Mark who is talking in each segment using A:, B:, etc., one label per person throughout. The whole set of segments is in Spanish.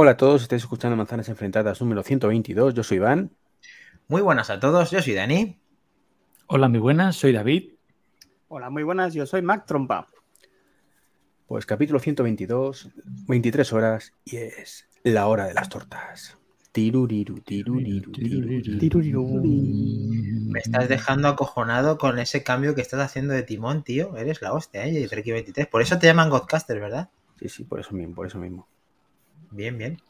A: Hola a todos, estáis escuchando Manzanas Enfrentadas número 122. Yo soy Iván.
B: Muy buenas a todos, yo soy Dani.
C: Hola, muy buenas, soy David.
D: Hola, muy buenas, yo soy Mac Trompa.
A: Pues capítulo 122, 23 horas y es la hora de las tortas. Tiruriru, tiruriru, tiruriru.
B: Me estás dejando acojonado con ese cambio que estás haciendo de timón, tío. Eres la hostia, ¿eh? Treki 23. Por eso te llaman Godcaster, ¿verdad?
A: Sí, sí, por eso mismo, por eso mismo.
B: Bien, bien.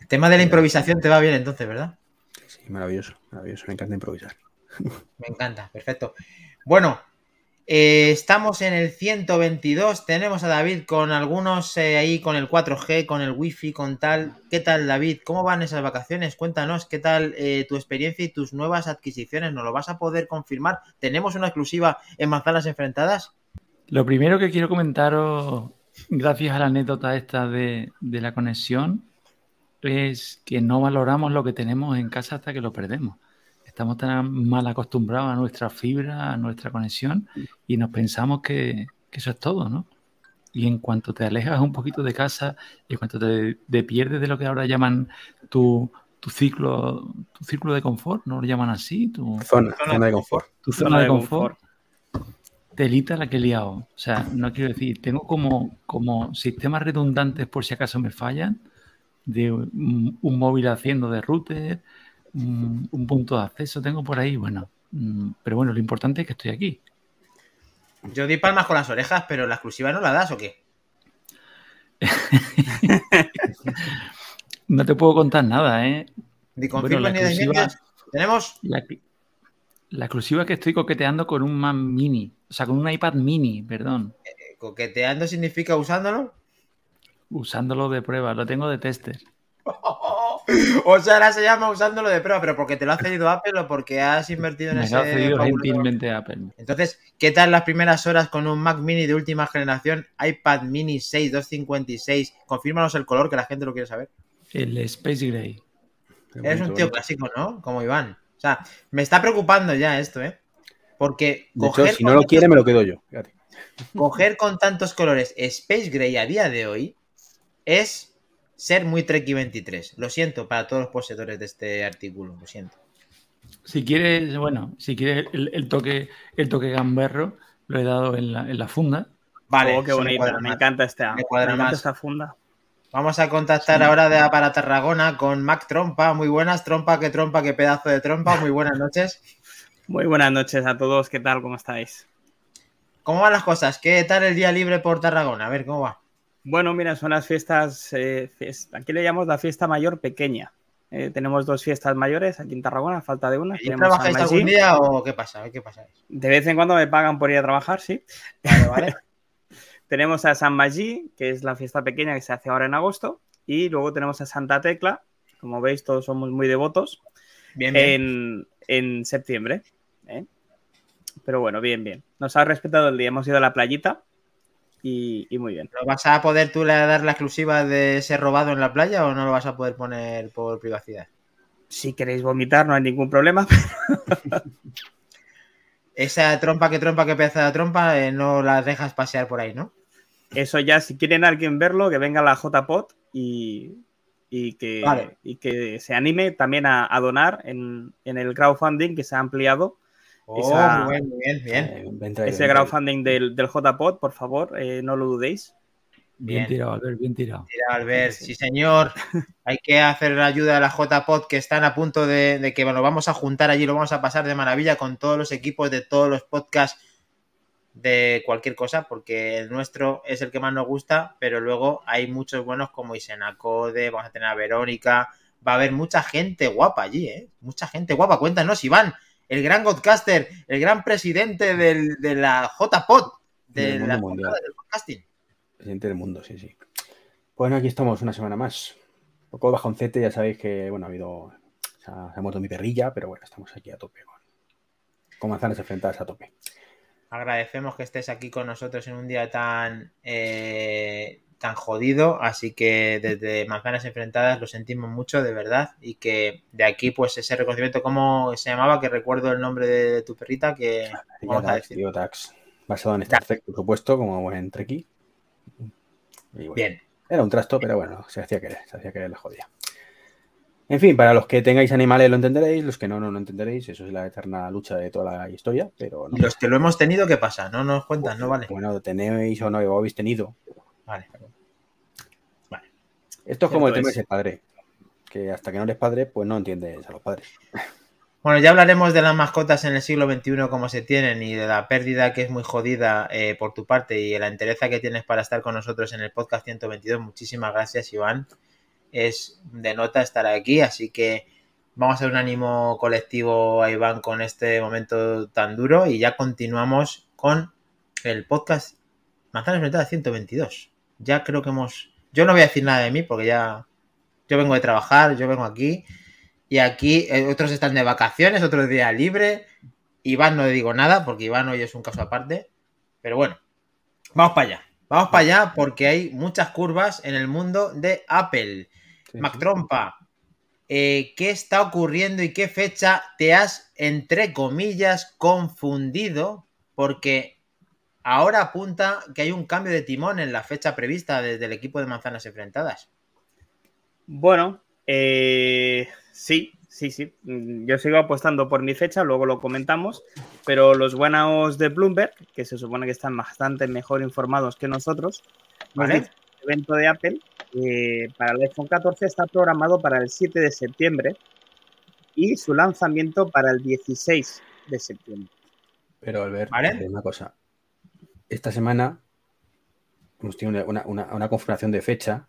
B: El tema de la improvisación te va bien entonces, ¿verdad?
A: Sí, maravilloso, maravilloso. Me encanta improvisar.
B: Me encanta, perfecto. Bueno, eh, estamos en el 122. Tenemos a David con algunos eh, ahí con el 4G, con el Wi-Fi, con tal. ¿Qué tal, David? ¿Cómo van esas vacaciones? Cuéntanos, ¿qué tal eh, tu experiencia y tus nuevas adquisiciones? ¿Nos lo vas a poder confirmar? ¿Tenemos una exclusiva en Manzanas Enfrentadas?
C: Lo primero que quiero comentaros, gracias a la anécdota esta de, de la conexión, es que no valoramos lo que tenemos en casa hasta que lo perdemos estamos tan mal acostumbrados a nuestra fibra, a nuestra conexión, y nos pensamos que, que eso es todo, ¿no? Y en cuanto te alejas un poquito de casa, y en cuanto te, te pierdes de lo que ahora llaman tu, tu ciclo, tu círculo de confort, ¿no lo llaman así? Tu
A: Zona, zona de confort.
C: tu zona, de confort. Telita la que he liado. O sea, no quiero decir, tengo como, como sistemas redundantes por si acaso me fallan, de un, un móvil haciendo de router, un, un punto de acceso tengo por ahí, bueno. mm, Pero bueno, lo importante es que estoy aquí.
B: Yo di palmas con las orejas, pero la exclusiva no la das o qué?
C: No te puedo contar nada, ¿eh?
B: Ni
C: Bueno,
B: ni de
C: exclusiva-
B: Tenemos.
C: La, la exclusiva es que estoy coqueteando con un Mac Mini, o sea, con un iPad Mini, perdón,
B: eh, Coqueteando significa usándolo.
C: usándolo de prueba, lo tengo de tester.
B: O sea, ahora se llama usándolo de prueba, pero porque te lo ha cedido Apple o porque has invertido en
C: Me
B: ese.
C: ha cedido gentilmente Apple.
B: Entonces, ¿qué tal las primeras horas con un Mac Mini de última generación, iPad Mini 6 256? Confírmanos el color que la gente lo quiere saber.
C: El Space Gray.
B: Eres un tío
A: bonito.
B: clásico, ¿no? Como Iván. O sea, me está preocupando ya esto, ¿eh? Porque
A: De hecho, si no lo
B: tantos-
A: quiere, me lo quedo yo. Fíjate.
B: coger con tantos colores Space Gray a día de hoy es ser muy Treki 23. Lo siento para todos los poseedores de este artículo, lo siento.
C: Si quieres, bueno, si quieres el, el toque, el toque gamberro, lo he dado en la, en la funda.
B: Vale,
D: oh, qué
B: me
D: bonita. Me encanta esta,
B: Me
D: me encanta
B: más.
D: esta funda.
B: Vamos a contactar ahora de para Tarragona con Mac Trompa. Muy buenas, Trompa, qué trompa, qué pedazo de trompa. Muy buenas noches.
D: Muy buenas noches a todos. ¿Qué tal? ¿Cómo estáis?
B: ¿Cómo van las cosas? ¿Qué tal el día libre por Tarragona? A ver, ¿cómo va?
D: Bueno, mira, son las fiestas. eh, aquí le llamamos la fiesta mayor pequeña. Eh, tenemos dos fiestas mayores aquí en Tarragona, falta de una.
B: ¿Y trabajáis algún día o qué pasa? ¿Qué pasa?
D: De vez en cuando me pagan por ir a trabajar, sí.
B: Vale, vale.
D: Tenemos a San Magí, que es la fiesta pequeña que se hace ahora en agosto. Y luego tenemos a Santa Tecla. Como veis, todos somos muy devotos.
B: Bien, bien.
D: en, en septiembre. ¿eh? Pero bueno, bien, bien. Nos ha respetado el día. Hemos ido a la playita y, y muy bien.
B: ¿Lo vas a poder tú dar la exclusiva de ser robado en la playa o no lo vas a poder poner por privacidad?
D: Si queréis vomitar, no hay ningún problema.
B: Esa trompa que trompa que pedazo de trompa eh, no la dejas pasear por ahí, ¿no?
D: Eso ya, si quieren alguien verlo, que venga la JPOT y, y, que,
B: Vale.
D: y que se anime también a, a donar en, en el crowdfunding que se ha ampliado.
B: Oh,
D: Esa-
B: muy bien, bien, bien.
A: Eh,
D: Ese crowdfunding del, del JPOT, por favor, eh, no lo dudéis.
C: Bien,
B: Bien.
C: tirado, Albert, bien tirado.
B: Albert, sí señor. Hay que hacer la ayuda a la JPod que están a punto de, de que bueno, vamos a juntar allí, lo vamos a pasar de maravilla con todos los equipos de todos los podcasts de cualquier cosa, porque el nuestro es el que más nos gusta, pero luego hay muchos buenos como Isena Code, vamos a tener a Verónica, va a haber mucha gente guapa allí, ¿eh? Mucha gente guapa. Cuéntanos, Iván, el gran Godcaster, el gran presidente del- de la JPod, de
A: Del mundo
B: la del podcasting.
A: Presidente del mundo, sí, sí. Bueno, aquí estamos una semana más. Un poco bajoncete, ya sabéis que, bueno, ha habido. Se ha, se ha muerto mi perrilla, pero bueno, estamos aquí a tope con, con manzanas enfrentadas a tope.
B: Agradecemos que estés aquí con nosotros en un día tan, eh, tan jodido, así que desde Manzanas Enfrentadas lo sentimos mucho, de verdad, y que de aquí pues ese reconocimiento, ¿cómo se llamaba? Que recuerdo el nombre de tu perrita, que vamos a decir.
A: tío, Tax. Basado en Star Trek, por supuesto, como buen Trekkie. Bueno,
B: Bien,
A: Era un trasto, pero bueno, se hacía querer, se hacía querer la jodida. En fin, para los que tengáis animales lo entenderéis, los que no, no lo entenderéis. Eso es la eterna lucha de toda la historia, pero no.
B: Y los que lo hemos tenido, ¿qué pasa? No nos cuentan, no vale.
A: Bueno, tenéis o no o habéis tenido.
B: Vale.
A: Esto es como el tema de
B: es.
A: ser padre. Que hasta que no eres padre, pues no entiendes a los padres.
B: Bueno, ya hablaremos de las mascotas en el siglo XXI, cómo se tienen y de la pérdida que es muy jodida eh, por tu parte y de la entereza que tienes para estar con nosotros en el podcast 122. Muchísimas gracias, Iván. Es de nota estar aquí, así que vamos a un ánimo colectivo a Iván con este momento tan duro y ya continuamos con el podcast Manzanas Enfrentadas 122. Ya creo que hemos... Yo no voy a decir nada de mí porque ya... Yo vengo de trabajar, yo vengo aquí y aquí eh, otros están de vacaciones, otros día libre. Iván no le digo nada porque Iván hoy es un caso aparte. Pero bueno, vamos para allá. Vamos para allá porque hay muchas curvas en el mundo de Apple.
A: Sí,
B: Mac. Trompa, eh, ¿qué está ocurriendo y qué fecha te has, entre comillas, confundido? Porque ahora apunta que hay un cambio de timón en la fecha prevista desde el equipo de manzanas enfrentadas.
D: Bueno, eh, sí, sí, sí. Mm, Yo sigo apostando por mi fecha, luego lo comentamos, pero los buenos de Bloomberg, que se supone que están bastante mejor informados que nosotros, nos
B: ¿Vale?
D: el evento de Apple eh, para el iPhone 14 está programado para el 7 de septiembre y su lanzamiento para el 16 de septiembre.
A: Pero Albert,
B: ¿Vale?
A: una cosa. Esta semana hemos tenido una, una- una confirmación de fecha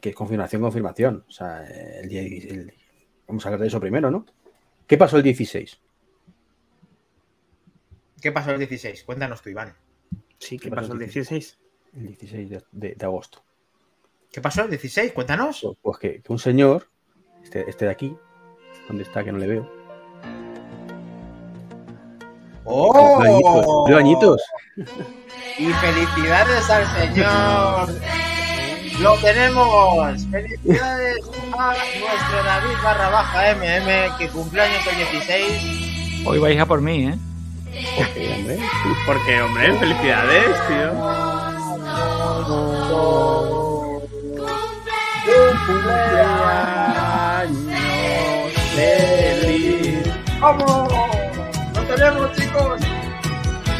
A: que es confirmación, confirmación. O sea, el día, el- vamos a hablar de eso primero, ¿no? ¿Qué pasó el 16?
B: ¿Qué pasó el 16? Cuéntanos tú, Iván.
D: Sí, ¿qué
A: ¿Qué
D: pasó
A: pasó
D: el
A: el
D: 16?
A: El 16 de, de- de agosto.
B: ¿Qué pasó el 16? Cuéntanos.
A: Pues, pues que, que un señor, este, este de aquí, ¿dónde está? Que no le veo.
B: ¡Oh!
A: Añitos, añitos.
B: Y felicidades al señor. Lo tenemos. Felicidades a nuestro David barra baja MM que cumpleaños el 16.
C: Hoy vais a por mí, ¿eh?
A: Porque, hombre,
D: Porque, hombre, felicidades, tío.
B: ¡Vamos! ¡Lo tenemos, chicos!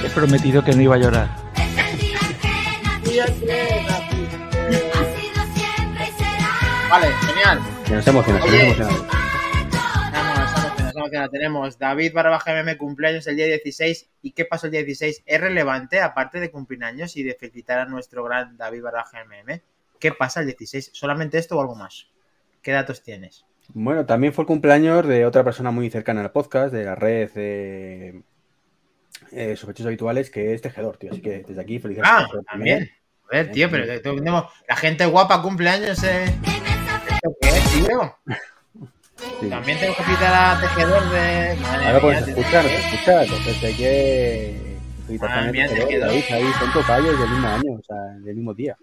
C: He prometido que no iba a llorar.
B: Vale, genial.
A: que nos emociona, que nos
B: Oye.
A: emociona.
B: Vamos, vamos, vamos, vamos, tenemos David barra baja MM cumpleaños el día 16. ¿Y qué pasó el día 16? Es relevante, aparte de cumplir años y de felicitar a nuestro gran David barra baja MM. ¿Qué pasa el 16? ¿Solamente esto o algo más? ¿Qué datos tienes?
A: Bueno, también fue el cumpleaños de otra persona muy cercana al podcast, de la red de eh, sospechosos habituales, que es Tejedor, tío. Así que desde aquí, felicidades.
B: Ah, también. A ver, tío, pero te- tenemos la gente guapa cumpleaños, eh. ¿Esto qué es, tío?
A: Sí.
B: También tengo que pitar a tejedor de. Madre
A: Ahora pues
B: mía,
A: nos
B: te-
A: escucha, nos escucha, entonces hay que
B: Madre mía,
A: Tejedor,
B: Tejedor.
A: David, ahí son tocayos del mismo año, o sea, del mismo día.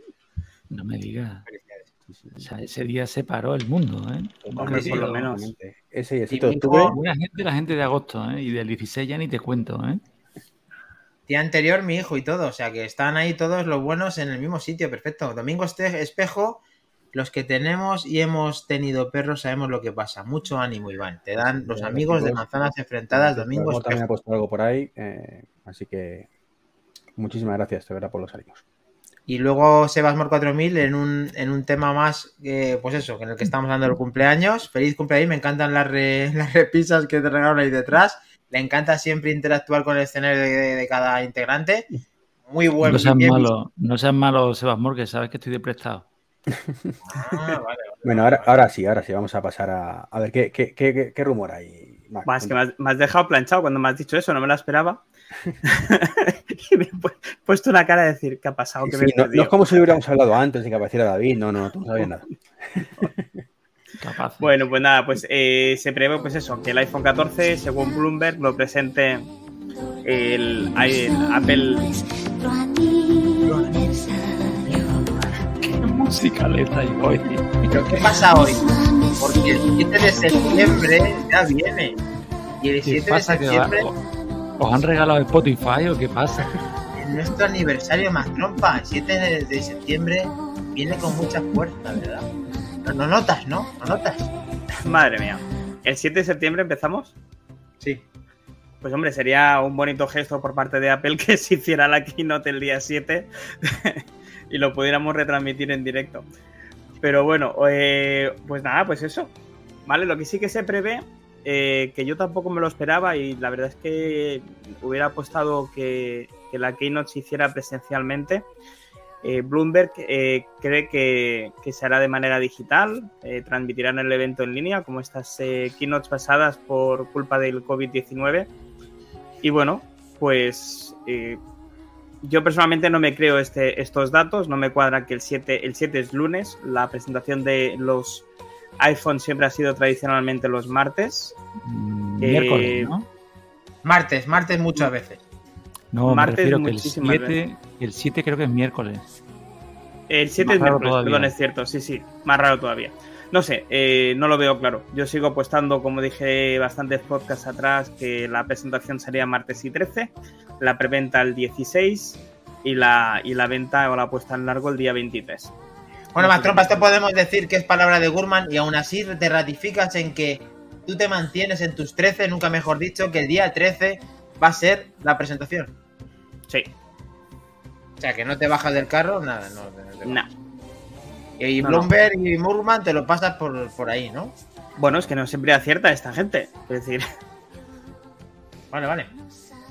C: No me digas. O sea, ese día se paró el mundo, ¿eh?
D: Hombre, por lo menos.
A: Ese 7 de octubre,
C: Buena gente la gente de agosto, ¿eh? Y del 16 ya ni te cuento, ¿eh?
B: Día anterior, mi hijo y todo. O sea que están ahí todos los buenos en el mismo sitio. Perfecto. Domingo este Espejo, los que tenemos y hemos tenido perros sabemos lo que pasa. Mucho ánimo, Iván. Te dan los amigos de manzanas enfrentadas.
A: Como
B: Domingo
A: también ha
B: Espejo.
A: puesto algo por ahí, eh, así que muchísimas gracias, de verdad, por los ánimos.
B: Y luego Sebasmor 4000 en un, en un tema más, eh, pues eso, que en el que estamos hablando del cumpleaños. Feliz cumpleaños, me encantan las, re- las repisas que te regalan ahí detrás. Le encanta siempre interactuar con el escenario de, de cada integrante. Muy buen
C: No seas malo, no seas malo, Sebasmor, que sabes que estoy de prestado.
B: Ah, vale, vale,
A: Bueno, ahora, ahora sí, ahora sí, vamos a pasar a, a ver qué, qué, qué, qué- qué rumor hay. Mac?
D: Buah, es que me has, me has dejado planchado cuando me has dicho eso, no me lo esperaba. y me he pu- puesto una cara de decir, ¿qué ha pasado?
A: Sí,
D: ¿Qué me
A: no, no
D: perdido?".
A: es como si hubiéramos hablado antes de que apareciera David, no, no, tú no sabías nada.
C: Capaz.
D: Bueno, pues nada, pues eh, se prevé pues eso, que el iPhone 14, según Bloomberg, lo presente el, el Apple.
C: Musicaleta hay hoy.
B: ¿Pero qué pasa hoy? Porque el 7 de septiembre ya viene. Y el
C: ¿Qué
B: 7 de septiembre
C: ¿Os han regalado Spotify o qué pasa?
B: es nuestro aniversario más trompa. El 7 de, de septiembre viene con mucha fuerza, ¿verdad? No, no notas, ¿no? No notas.
D: Madre mía. ¿El 7 de septiembre empezamos?
B: Sí.
D: Pues hombre, sería un bonito gesto por parte de Apple que se hiciera la keynote el día 7 y lo pudiéramos retransmitir en directo. Pero bueno, eh, pues nada, pues eso. Vale, lo que sí que se prevé, eh, que yo tampoco me lo esperaba y la verdad es que hubiera apostado que, la keynote se hiciera presencialmente. Eh, Bloomberg cree que, que, se hará de manera digital, transmitirán el evento en línea, como estas keynotes pasadas por culpa del COVID-19. Y bueno, pues yo personalmente no me creo este, estos datos, no me cuadra que el 7, el 7 es lunes, la presentación de los iPhone siempre ha sido tradicionalmente los martes.
C: Mm, Miércoles, ¿no?
B: Martes, martes muchas veces.
C: No, martes me que el 7, el 7 creo que es miércoles.
D: El 7 es miércoles, todavía. perdón, es cierto, sí, sí, más raro todavía. No sé, eh, no lo veo claro. Yo sigo apostando, como dije bastantes podcasts atrás, que la presentación sería martes y 13, la preventa el 16 y la, y la venta o la puesta en largo el día 23.
B: Bueno, más trompas, esto podemos decir que es palabra de Gurman y aún así te ratificas en que tú te mantienes en tus 13, nunca mejor dicho, que el día 13 va a ser la presentación.
D: Sí.
B: O sea, que no te bajas del carro, nada, no.
D: No.
B: Y Bloomberg no, no. y Murman te lo pasas por, por, ahí, ¿no?
D: Bueno, es que no siempre acierta esta gente. Es decir.
B: Vale, vale.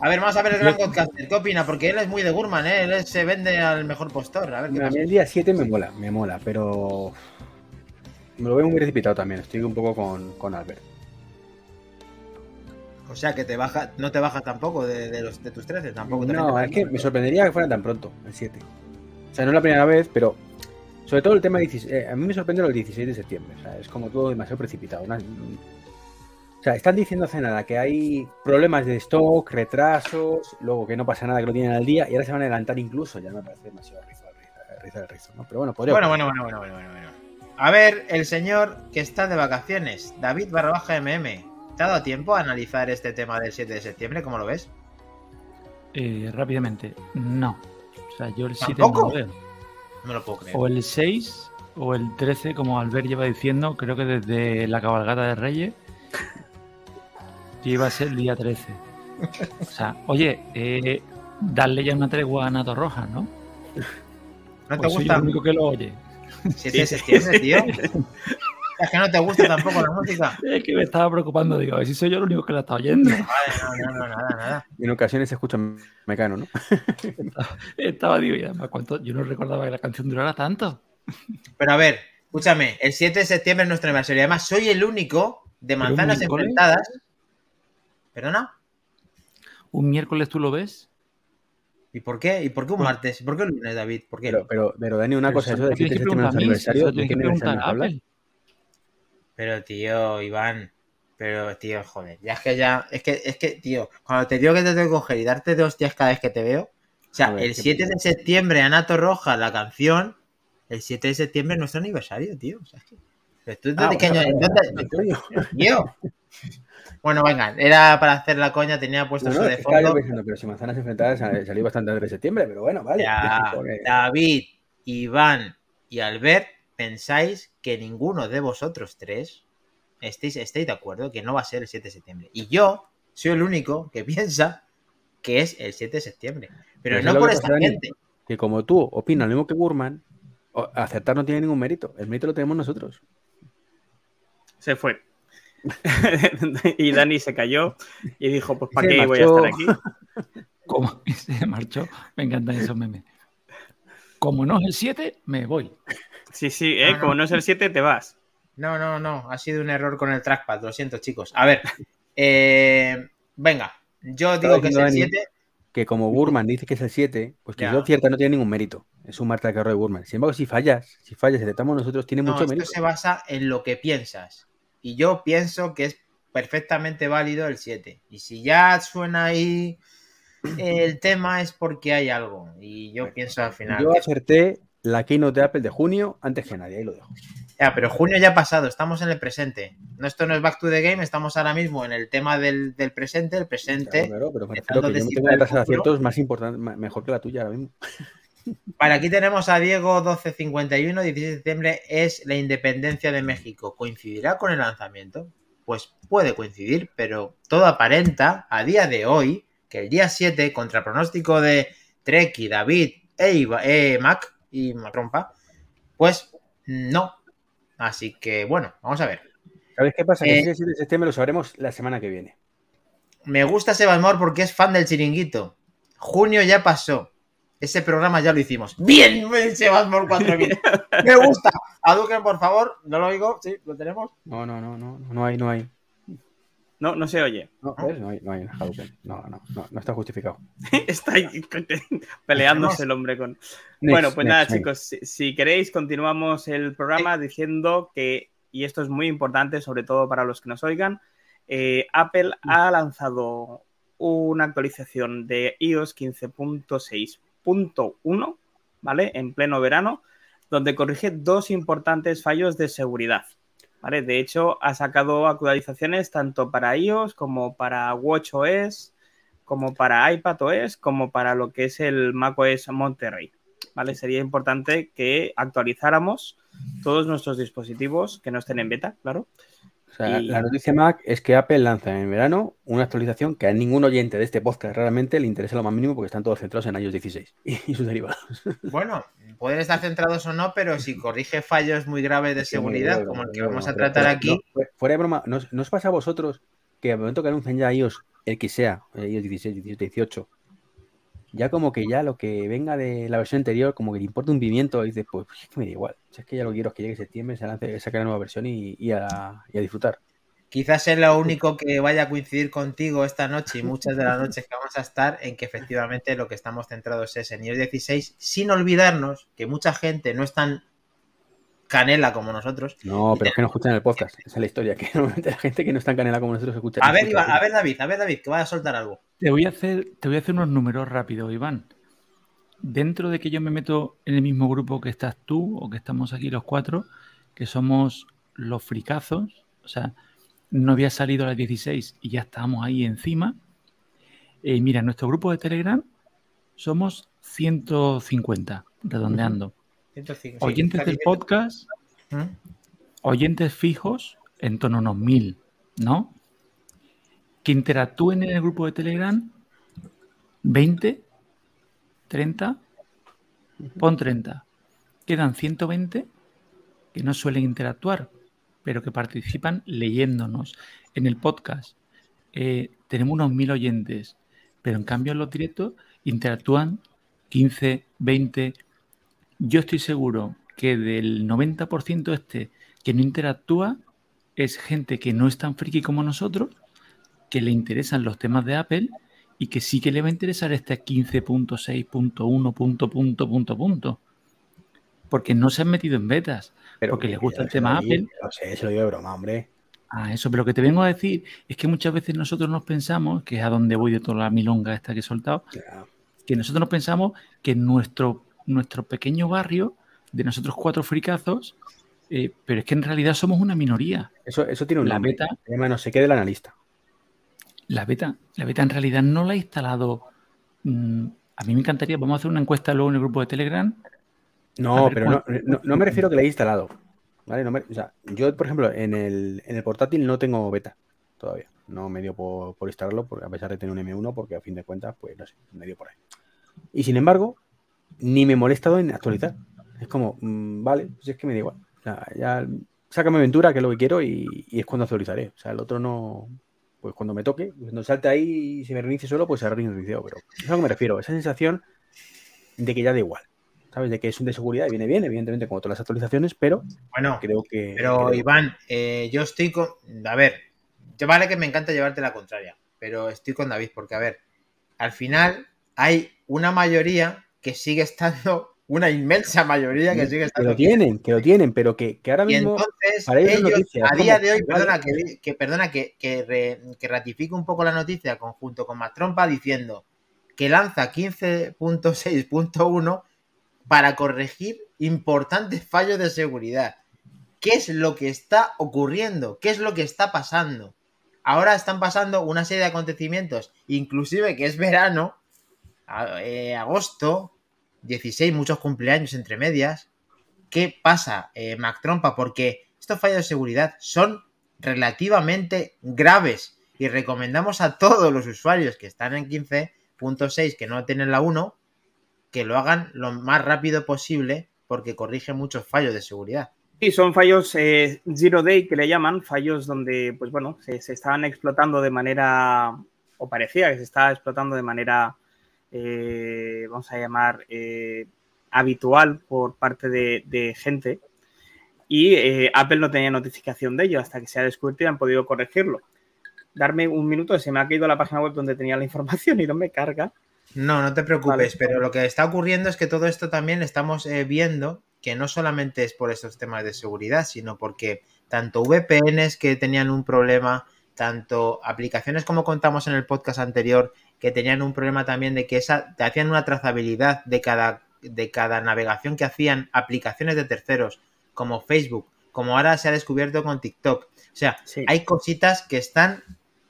B: A ver, vamos a ver el gran podcaster. ¿Qué opina? Porque él es muy de Gurman, ¿eh? Él se vende al mejor postor. A ver qué
A: A mí el día 7 me mola, me mola, pero. Me lo veo muy precipitado también. Estoy un poco con, con Albert.
B: O sea, que te baja, no te bajas tampoco de, de, los, de tus 13, tampoco.
A: No, es que me sorprendería que fuera tan pronto, el 7. O sea, no es la primera vez, pero sobre todo el tema 16, eh, a mí me sorprende el 16 de septiembre. O sea, es como todo demasiado precipitado. Una, o sea, están diciendo hace nada que hay problemas de stock, retrasos, luego que no pasa nada que lo tienen al día y ahora se van a adelantar incluso. Ya me parece demasiado risa, risa, risa, risa ¿no? Pero bueno, podría.
B: Bueno, bueno, bueno, bueno, bueno, bueno, bueno. A ver, el señor que está de vacaciones, David barra baja MM. ¿Te ha dado tiempo a analizar este tema del 7 de septiembre? ¿Cómo lo ves?
C: Eh, rápidamente, no. O sea, yo el 7
B: ¿Tampoco?
C: no lo veo.
B: No lo puedo creer.
C: O el 6 o el 13, como Albert lleva diciendo, creo que desde la cabalgata de Reyes, que iba a ser el día 13. O sea, oye, eh, darle ya una tregua a Nato Rojas, ¿no?
B: ¿No te
C: Pues soy
B: gusta?
C: el único que lo oye.
B: 7 de septiembre, tío. Es que no te gusta tampoco la música.
C: Es que me estaba preocupando, digo, a ver si soy yo el único que la está oyendo.
B: Vale, no, no, no, nada, nada.
A: Y en ocasiones se escucha mecano, ¿no?
C: estaba, estaba, digo, y además, ¿cuánto? Yo no recordaba que la canción durara tanto.
B: Pero a ver, escúchame, el 7 de septiembre es nuestro aniversario. Además, soy el único de manzanas enfrentadas. ¿Perdona?
C: ¿Un miércoles tú lo ves?
B: ¿Y por qué? ¿Y por qué un martes? ¿Y por qué un lunes, David? ¿Por qué?
A: Pero, pero, pero Dani, una
C: Pero
A: cosa,
C: eso
A: de
C: lo tienes
A: 7 de
C: que a mí,
A: aniversario, ¿de
C: tienes
A: qué
C: que
A: aniversario hablas?
B: Pero tío, Iván, pero tío, joder, ya es que ya, es que, es que, tío, cuando te digo que te tengo que coger y darte de hostias cada vez que te veo, o sea,
A: ver,
B: el
A: ¿qué
B: 7 de septiembre, Anato Roja, la canción, el 7 de septiembre es nuestro aniversario, tío. O sea, es que, pero tú
A: Ah, sea,
B: año-
A: ¿en
B: ¿dónde-
A: serio?
B: tío. Bueno, venga, era para hacer la coña, tenía puesto
A: No,
B: eso
A: no,
B: de
A: que
B: fondo.
A: pensando, pero si manzanas enfrentadas sal- salió bastante antes de septiembre, pero bueno, vale.
B: Ya, David, Iván y Albert, pensáis que ninguno de vosotros tres estéis, estéis de acuerdo que no va a ser el 7 de septiembre. Y yo soy el único que piensa que es el 7 de septiembre. Pero no
A: es
B: por esta
A: Dani.
B: gente.
A: que como tú opinas lo mismo que Gurman, aceptar no tiene ningún mérito. El mérito lo tenemos nosotros.
D: Se fue. y Dani se cayó y dijo, pues ¿para qué voy a estar aquí?
C: Como se marchó, me encantan esos memes. Como no es el 7, me voy.
D: Sí, sí, ¿eh? como no es el 7, te vas.
B: No, no, no. Ha sido un error con el trackpad. Lo siento, chicos. A ver. eh, venga. Yo digo que es el
A: diciendo, Dani,
B: 7.
A: Que como Gurman dice que es el 7, pues que yo acierta no tiene ningún mérito. Es un marca de carro de Gurman. Sin embargo, si fallas, si fallas, aceptamos nosotros, tiene
B: No,
A: mucho
B: esto
A: mérito.
B: se basa en lo que piensas. Y yo pienso que es perfectamente válido el 7. Y si ya suena ahí el tema es porque hay algo. Y yo pienso al final.
A: Yo acerté la keynote de Apple de junio antes que nadie, ahí lo dejo.
B: Ya, pero junio ya ha pasado, estamos en el presente. No, esto no es back to the game, estamos ahora mismo en el tema del, del presente. El presente.
A: Claro, pero me refiero que yo
B: descifrar
A: tengo una tasa de aciertos más importante, mejor que la tuya ahora mismo.
B: Para aquí tenemos a Diego 1251, 16 de septiembre es la independencia de México. ¿Coincidirá con el lanzamiento? Pues puede coincidir, pero todo aparenta a día de hoy que el día 7, contra pronóstico de Treki, David e eh, Mac y Macrompa, pues no. Así que bueno, vamos a ver.
A: ¿Sabes qué pasa? Que
B: Eh,
A: el 7 de septiembre lo sabremos la semana que viene.
B: Me gusta Sebasmor porque es fan del chiringuito. Junio ya pasó. Ese programa ya lo hicimos. Bien, Sebasmor 4000. Me gusta. Aduken, por favor. No lo oigo. Sí, lo tenemos.
A: No, no, no, no, no hay, no hay.
D: No, no se oye.
A: No, ¿ves? no hay, no hay Hadouken. No, no, no, no está justificado.
D: Está ahí peleándose el hombre con.
A: Next,
D: bueno, pues
A: next,
D: nada, chicos, si, si queréis, continuamos el programa diciendo que, y esto es muy importante, sobre todo para los que nos oigan, eh, Apple ha lanzado una actualización de iOS 15.6.1, ¿vale? En pleno verano, donde corrige dos importantes fallos de seguridad. ¿Vale? De hecho, ha sacado actualizaciones tanto para iOS como para WatchOS, como para iPadOS, como para lo que es el macOS Monterrey. ¿Vale? Sería importante que actualizáramos todos nuestros dispositivos que no estén en beta, claro.
A: O sea,
D: Y-
A: la noticia Mac es que Apple lanza en verano una actualización que a ningún oyente de este podcast raramente le interesa lo más mínimo porque están todos centrados en iOS 16 y, sus derivados.
B: Bueno, pueden estar centrados o no, pero si corrige fallos muy graves de seguridad, como el que vamos a tratar
A: Pero,
B: aquí,
A: no, fuera de broma, ¿no, os- no os pasa a vosotros que al momento que anuncian ya iOS, el que sea, eh, iOS 16, 17, 18, ya como que ya lo que venga de la versión anterior, como que te importa un pimiento, y dices, pues es que me da igual. Si es que ya lo quiero es que llegue septiembre, se lance, saque la nueva versión y, y a, y a disfrutar.
B: quizás es lo único que vaya a coincidir contigo esta noche y muchas de las noches que vamos a estar en que efectivamente lo que estamos centrados es en iOS 16, sin olvidarnos que mucha gente no es tan canela como nosotros.
A: No, pero es que no escuchan el podcast. Esa es la historia, que normalmente la gente que no está en canela como nosotros escucha.
B: A ver,
A: escucha-
B: Iván, a ver, David, a ver, David, que vaya a soltar algo.
C: Te voy a hacer, te voy a hacer unos números rápidos, Iván. Dentro de que yo me meto en el mismo grupo que estás tú, o que estamos aquí los cuatro, que somos los fricazos, o sea, no había salido a las 16 y ya estábamos ahí encima. Eh, mira, nuestro grupo de Telegram somos 150, redondeando.
B: 105, sí,
C: Oyentes
B: está
C: del podcast,
B: ¿Mm?
C: oyentes fijos, en torno a unos 1000, ¿no? Que interactúen en el grupo de Telegram, 20, 30, pon 30. Quedan 120 que no suelen interactuar, pero que participan leyéndonos en el podcast. Eh, tenemos unos 1000 oyentes, pero en cambio en los directos interactúan 15, 20. Yo estoy seguro que del 90% este que no interactúa es gente que no es tan friki como nosotros, que le interesan los temas de Apple y que sí que le va a interesar este 15.6.1 punto, punto, punto, punto. Porque no se han metido en betas.
A: Pero
C: porque
A: que-
C: les gusta el tema Apple.
A: No sé, se lo digo de broma, hombre.
C: Ah, eso, pero lo que te vengo a decir es que muchas veces nosotros nos pensamos, que es a donde voy de toda la milonga esta que he soltado, que nosotros nos pensamos que nuestro, nuestro pequeño barrio, de nosotros cuatro fricazos, eh, pero es que en realidad somos una minoría.
A: Eso, eso tiene un
C: La
A: nombre.
C: beta,
A: Se llama no sé qué del analista.
C: la beta, la beta en realidad no la he instalado. mm, a mí me encantaría, vamos a hacer una encuesta luego en el grupo de Telegram.
A: No, pero no, no me refiero a que la he instalado. ¿Vale? No me- o sea, yo, por ejemplo, en el, en el portátil no tengo beta todavía. No me dio por, por instalarlo, porque, a pesar de tener un M1, porque a fin de cuentas, pues no sé, me dio por ahí. Y sin embargo, ni me he molestado en actualizar. Es como, mm, vale, pues es que me da igual. O sea, ya sácame aventura, que es lo que quiero, y, y es cuando actualizaré. O sea, el otro no. Pues cuando me toque, cuando salte ahí y se me reinicie solo, pues se ha reiniciado. Pero es a lo que me refiero, esa sensación de que ya da igual. ¿Sabes? De que es un de seguridad y viene bien, evidentemente, como todas las actualizaciones, pero
B: Bueno,
A: creo que.
B: Pero
A: creo-
B: Iván, eh, yo estoy con. A ver, yo vale que me encanta llevarte la contraria, pero estoy con David, porque a ver, al final hay una mayoría que sigue estando, una inmensa mayoría que sigue
A: que
B: estando.
A: lo tienen, que lo tienen, pero que, que ahora
B: Y
A: mismo.
B: entonces,
A: para ellos
B: a día de hoy, perdona, que, que- perdona, que, que, re- que ratifique un poco la noticia conjunto con Matrompa diciendo que lanza 15.6.1 para corregir importantes fallos de seguridad. ¿Qué es lo que está ocurriendo? ¿Qué es lo que está pasando? Ahora están pasando una serie de acontecimientos, inclusive que es verano, eh, agosto, 16, muchos cumpleaños entre medias. ¿Qué pasa, eh, Mac? Porque estos fallos de seguridad son relativamente graves y recomendamos a todos los usuarios que están en 15.6 que no tienen la 1 que lo hagan lo más rápido posible porque corrige muchos fallos de seguridad.
D: Sí, son fallos eh, zero day que le llaman, fallos donde, pues bueno, se, se, estaban explotando de manera, o parecía que se estaba explotando de manera, eh, vamos a llamar, eh, habitual por parte de, de gente. Y eh, Apple no tenía notificación de ello hasta que se ha descubierto y han podido corregirlo. Darme un minuto, se me ha caído la página web donde tenía la información y no me carga.
B: No, no te preocupes, vale. pero lo que está ocurriendo es que todo esto también estamos viendo que no solamente es por estos temas de seguridad, sino porque tanto VPNs que tenían un problema, tanto aplicaciones como contamos en el podcast anterior, que tenían un problema también de que esa, te hacían una trazabilidad de cada, de cada navegación que hacían aplicaciones de terceros, como Facebook, como ahora se ha descubierto con TikTok. O sea, sí. hay cositas que están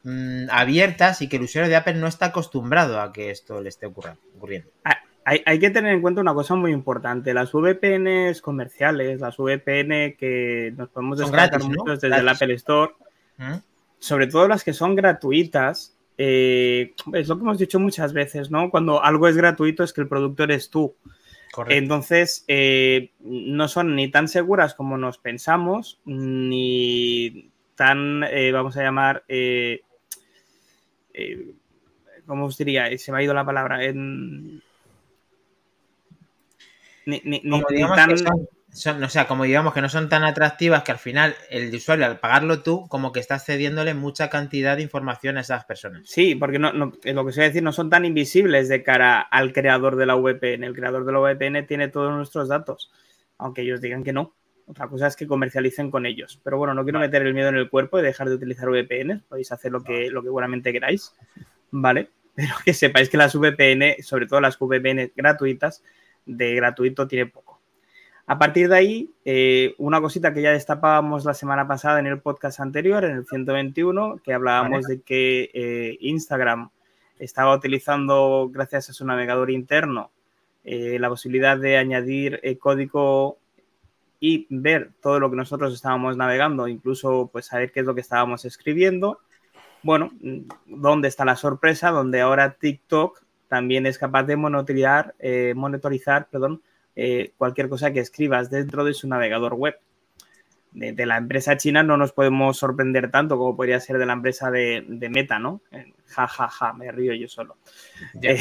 B: mmm, abiertas y que el usuario de Apple no está acostumbrado a que esto le esté ocurriendo.
D: Ah, hay, hay, que tener en cuenta una cosa muy importante. Las VPNs comerciales, las VPN que nos podemos descargar muchos ¿no? desde gratis. el Apple Store, ¿Mm? sobre todo las que son gratuitas, eh, es lo que hemos dicho muchas veces, ¿no? Cuando algo es gratuito es que el producto eres tú. Correcto. Entonces, eh, no son ni tan seguras como nos pensamos, ni tan, eh, vamos a llamar, ¿cómo os diría? Se me ha ido la palabra. En,
B: ni, ni, ni, ni tan... Son, son, o sea, como digamos que no son tan atractivas que al final el usuario al pagarlo tú, como que estás cediéndole mucha cantidad de información a esas personas.
D: Sí, porque no, no, lo que se decir, no son tan invisibles de cara al creador de la VPN. El creador de la VPN tiene todos nuestros datos, aunque ellos digan que no. Otra cosa es que comercialicen con ellos. Pero bueno, no quiero meter el miedo en el cuerpo y dejar de utilizar VPN. Podéis hacer lo que, lo que buenamente queráis, ¿vale? Pero que sepáis que las VPN, sobre todo las VPN gratuitas, de gratuito tiene poco. A partir de ahí, eh, una cosita que ya destapábamos la semana pasada en el podcast anterior, en el 121, que hablábamos vale. de que eh, Instagram estaba utilizando, gracias a su navegador interno, eh, la posibilidad de añadir código y ver todo lo que nosotros estábamos navegando, incluso pues saber qué es lo que estábamos escribiendo. Bueno, ¿dónde está la sorpresa? Donde ahora TikTok también es capaz de monitorizar, eh, monitorizar perdón, eh, cualquier cosa que escribas dentro de su navegador web. De, de, la empresa china no nos podemos sorprender tanto como podría ser de la empresa de, de Meta, ¿no? Ja, ja, ja, me río yo solo. Yeah. Eh,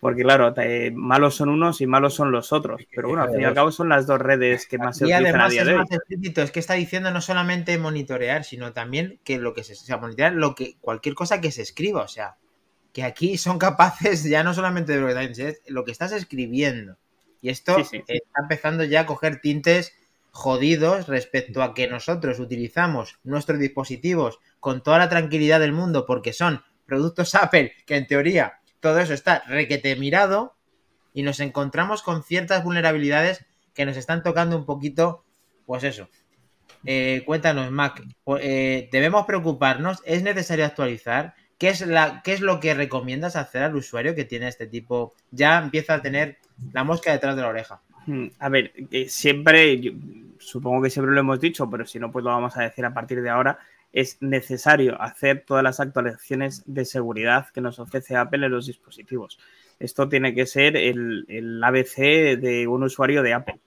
D: porque claro, eh, malos son unos y malos son los otros. Pero bueno, al fin y al cabo son las dos redes que más se
B: utilizan además a día de hoy. Es, explícito, es que está diciendo no solamente monitorear, sino también que lo que se, o sea, monitorear lo que, cualquier cosa que se escriba, o sea, que aquí son capaces ya no solamente de lo que, es lo que estás escribiendo. Y esto sí, sí. está empezando ya a coger tintes jodidos respecto a que nosotros utilizamos nuestros dispositivos con toda la tranquilidad del mundo porque son productos Apple que en teoría todo eso está requete mirado y nos encontramos con ciertas vulnerabilidades que nos están tocando un poquito, pues eso. Eh, cuéntanos, Mac, eh, ¿debemos preocuparnos? ¿Es necesario actualizar? ¿Qué es, la, ¿Qué es lo que recomiendas hacer al usuario que tiene este tipo? Ya empieza a tener la mosca detrás de la oreja.
D: Hmm, A ver, siempre, yo, supongo que siempre lo hemos dicho, pero si no, pues lo vamos a decir a partir de ahora, es necesario hacer todas las actualizaciones de seguridad que nos ofrece Apple en los dispositivos. Esto tiene que ser el, el ABC de un usuario de Apple.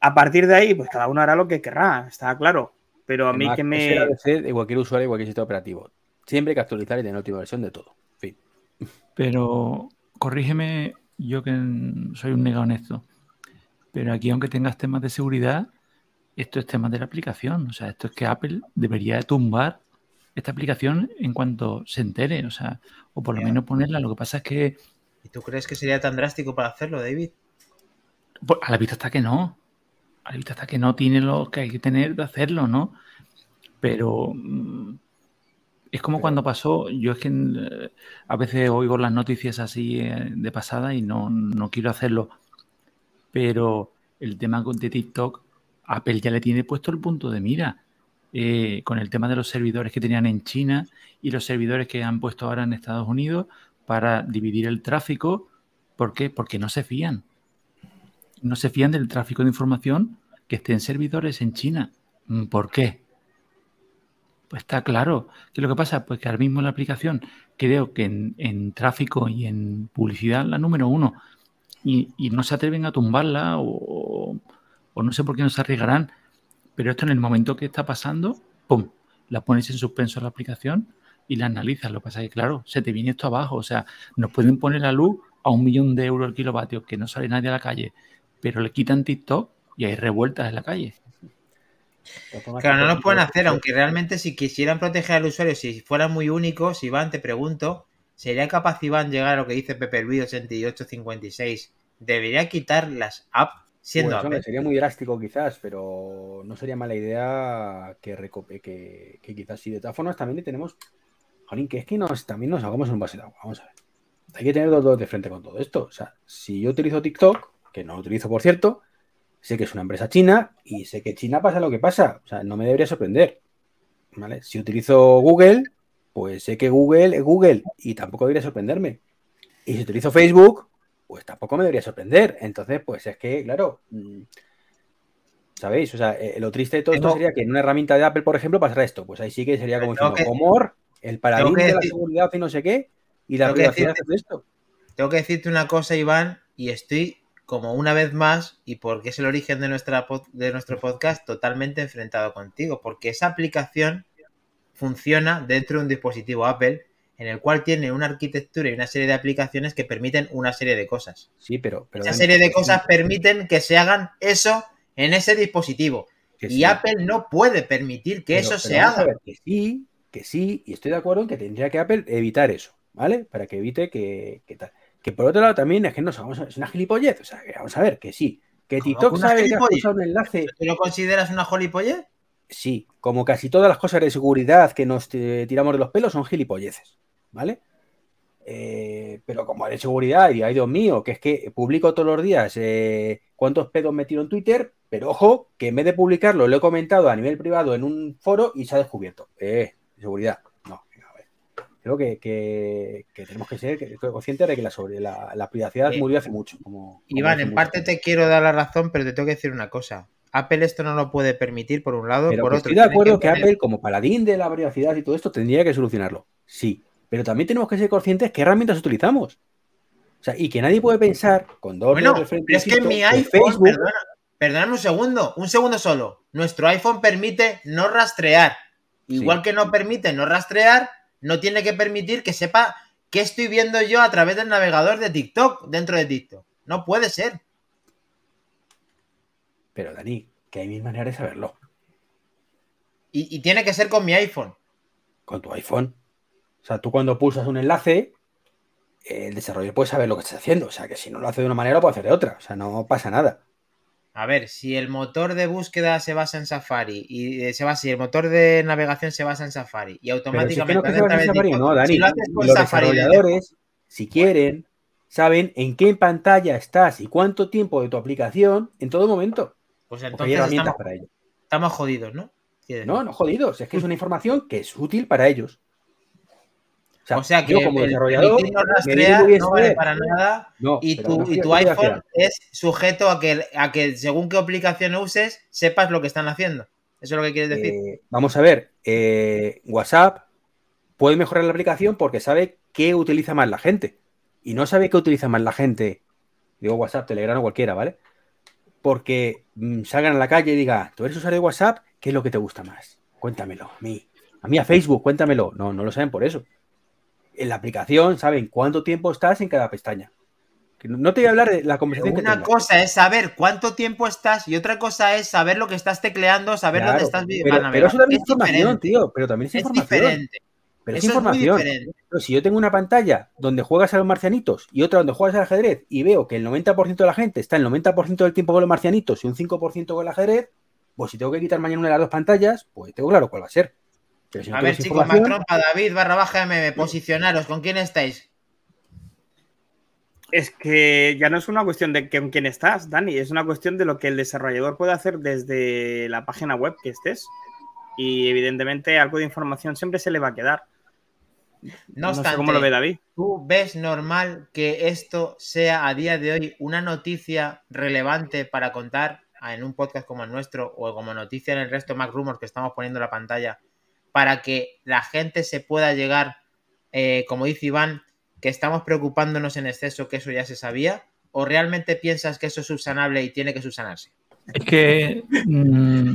D: A partir de ahí, pues cada uno hará lo que querrá, está claro. Pero a mí Además, que me.
A: Es el ABC de cualquier usuario y cualquier sistema operativo. Siempre hay que actualizar y tener última versión de todo. Fin.
C: Pero corrígeme, yo que soy un nega honesto. Pero aquí, aunque tengas temas de seguridad, esto es tema de la aplicación. O sea, esto es que Apple debería de tumbar esta aplicación en cuanto se entere. O sea, o por lo menos ponerla. Lo que pasa es que.
B: ¿Y tú crees que sería tan drástico para hacerlo, David?
C: Pues a la vista está que no. A la vista está que no tiene lo que hay que tener de hacerlo, ¿no? Pero. Mm, es como Pero... cuando pasó, yo es que eh, a veces oigo las noticias así eh, de pasada y no, no quiero hacerlo. Pero el tema de TikTok Apple ya le tiene puesto el punto de mira eh, con el tema de los servidores que tenían en China y los servidores que han puesto ahora en Estados Unidos para dividir el tráfico ¿Por qué? Porque no se fían. No se fían del tráfico de información que esté en servidores en China. Mm, ¿Por qué? Pues está claro. ¿Qué es lo que pasa? Pues que ahora mismo la aplicación creo que en, tráfico y en publicidad la número uno. Y, no se atreven a tumbarla o, no sé por qué no se arriesgarán. Pero esto en el momento que está pasando, ¡pum! La pones en suspenso la aplicación y la analizas. Lo que pasa es que, claro, se te viene esto abajo. O sea, nos pueden poner la luz a un millón de euros el kilovatio, que no sale nadie a la calle, pero le quitan TikTok y hay revueltas en la calle.
B: Claro, no lo pueden hacer, aunque realmente si quisieran proteger al usuario, si fueran muy únicos, Iván, te pregunto, ¿sería capaz Iván llegar a lo que dice Pepe Luis 8856? ¿Debería quitar las apps siendo
A: pues, Sería muy drástico quizás, pero no sería mala idea que, que, que quizás si de todas formas también tenemos, jolín, que es que nos, también nos hagamos un base de agua, vamos a ver. Hay que tener dos dos de frente con todo esto. O sea, si yo utilizo TikTok, que no lo utilizo por cierto, sé que es una empresa china y sé que China pasa lo que pasa. O sea, no me debería sorprender. ¿Vale? Si utilizo Google, pues sé que Google es Google y tampoco debería sorprenderme. Y si utilizo Facebook, pues tampoco me debería sorprender. Entonces, pues es que, claro, mm, ¿sabéis? O sea, eh, lo triste de todo esto sería que en una herramienta de Apple, por ejemplo, pasara esto. Pues ahí sí que sería como diciendo, Comor, el paradigma de la seguridad y no sé qué, y la privacidad
B: de esto. Tengo que decirte una cosa, Iván, y estoy como una vez más, y porque es el origen de, nuestra, de nuestro podcast, totalmente enfrentado contigo, porque esa aplicación funciona dentro de un dispositivo Apple en el cual tiene una arquitectura y una serie de aplicaciones que permiten una serie de cosas.
A: Sí, pero... pero
B: Esa serie de cosas permiten que se hagan eso en ese dispositivo. y Apple no puede permitir que eso se haga.
A: que sí, que sí, y estoy de acuerdo en que tendría que Apple evitar eso, ¿vale? Para que evite que, que tal. Que por otro lado también es que no vamos es una gilipollez. O sea, que vamos a ver, que sí. Que TikTok sabe que has un enlace.
B: ¿Tú lo consideras una gilipollez?
A: Sí, como casi todas las cosas de seguridad que nos tiramos de los pelos son gilipolleces, ¿vale? Eh, pero como de seguridad, y ay Dios mío, que es que publico todos los días eh, cuántos pedos me tiro en Twitter, pero ojo, que en vez de publicarlo lo he comentado a nivel privado en un foro y se ha descubierto. Eh, seguridad creo que, tenemos que ser conscientes de que la, sobre, la, privacidad murió hace mucho. Como,
B: Iván, en parte te quiero dar la razón, pero te tengo que decir una cosa. Apple esto no lo puede permitir por un lado, por otro.
A: Estoy de acuerdo que, Apple, como paladín de la privacidad y todo esto, tendría que solucionarlo. Sí, pero también tenemos que ser conscientes qué herramientas utilizamos. O sea, y que nadie puede pensar con dos
B: bueno, de frente. es que en mi iPhone, perdona, perdóname un segundo, un segundo solo. Nuestro iPhone permite no rastrear. Igual que no permite no rastrear, no tiene que permitir que sepa qué estoy viendo yo a través del navegador de TikTok dentro de TikTok. No puede ser.
A: Pero Dani, que hay mil maneras de saberlo.
B: Y, tiene que ser con mi iPhone.
A: Con tu iPhone. O sea, tú cuando pulsas un enlace, el desarrollador puede saber lo que estás haciendo. O sea, que si no lo hace de una manera, lo puede hacer de otra. O sea, no pasa nada.
B: A ver, si el motor de búsqueda se basa en Safari y eh, se basa, si el motor de navegación se basa en Safari y automáticamente.
A: si los desarrolladores, si quieren, saben en qué pantalla estás y cuánto tiempo de tu aplicación en todo momento.
B: Pues entonces estamos, para ello. estamos jodidos, ¿no?
A: No, no jodidos. Es que es una información que es útil para ellos.
B: O sea, que yo como desarrollador no rastrea no vale para nada y, tu, y tu iPhone es sujeto a que, a que según qué aplicación uses, sepas lo que están haciendo. ¿Eso es lo que quieres decir?
A: Eh, vamos a ver, eh, WhatsApp puede mejorar la aplicación porque sabe qué utiliza más la gente. Y no sabe qué utiliza más la gente. Digo WhatsApp, Telegram o cualquiera, ¿vale? Porque mm, salgan a la calle y diga, ¿tú eres usuario de WhatsApp? ¿Qué es lo que te gusta más? Cuéntamelo, a mí. A mí a Facebook, cuéntamelo. No, no lo saben por eso en la aplicación saben cuánto tiempo estás en cada pestaña. No te voy a hablar de la conversación
B: Una cosa es saber cuánto tiempo estás y otra cosa es saber lo que estás tecleando, saber dónde estás
A: viviendo. Pero, eso también es, información, tío. Pero también es, información. Diferente. Pero es información. pero si yo tengo una pantalla donde juegas a los marcianitos y otra donde juegas al ajedrez y veo que el 90% de la gente está el 90% del tiempo con los marcianitos y un 5% con el ajedrez, pues si tengo que quitar mañana una de las dos pantallas, pues tengo claro cuál va a ser
B: a ver, chicos, más trompa, David barra baja MM, posicionaros, ¿con quién estáis?
D: Es que ya no es una cuestión de con quién estás, Dani, es una cuestión de lo que el desarrollador puede hacer desde la página web que estés. Y evidentemente algo de información siempre se le va a quedar.
B: No
D: No sé
B: obstante,
D: cómo lo ve David.
B: ¿tú ves normal que esto sea a día de hoy una noticia relevante para contar en un podcast como el nuestro o como noticia en el resto Mac Rumors que estamos poniendo en la pantalla para que la gente se pueda llegar, eh, como dice Iván, que estamos preocupándonos en exceso, que eso ya se sabía? ¿O realmente piensas que eso es subsanable y tiene que subsanarse?
C: Es que mm,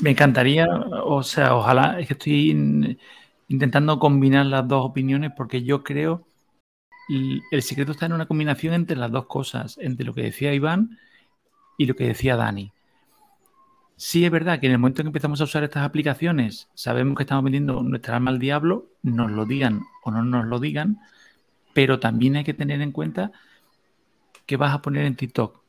C: me encantaría, o sea, ojalá, es que estoy in- intentando combinar las dos opiniones porque yo creo y el secreto está en una combinación entre las dos cosas, entre lo que decía Iván y lo que decía Dani. Sí es verdad que en el momento en que empezamos a usar estas aplicaciones, sabemos que estamos vendiendo nuestra alma al diablo, nos lo digan o no nos lo digan, pero también hay que tener en cuenta que vas a poner en TikTok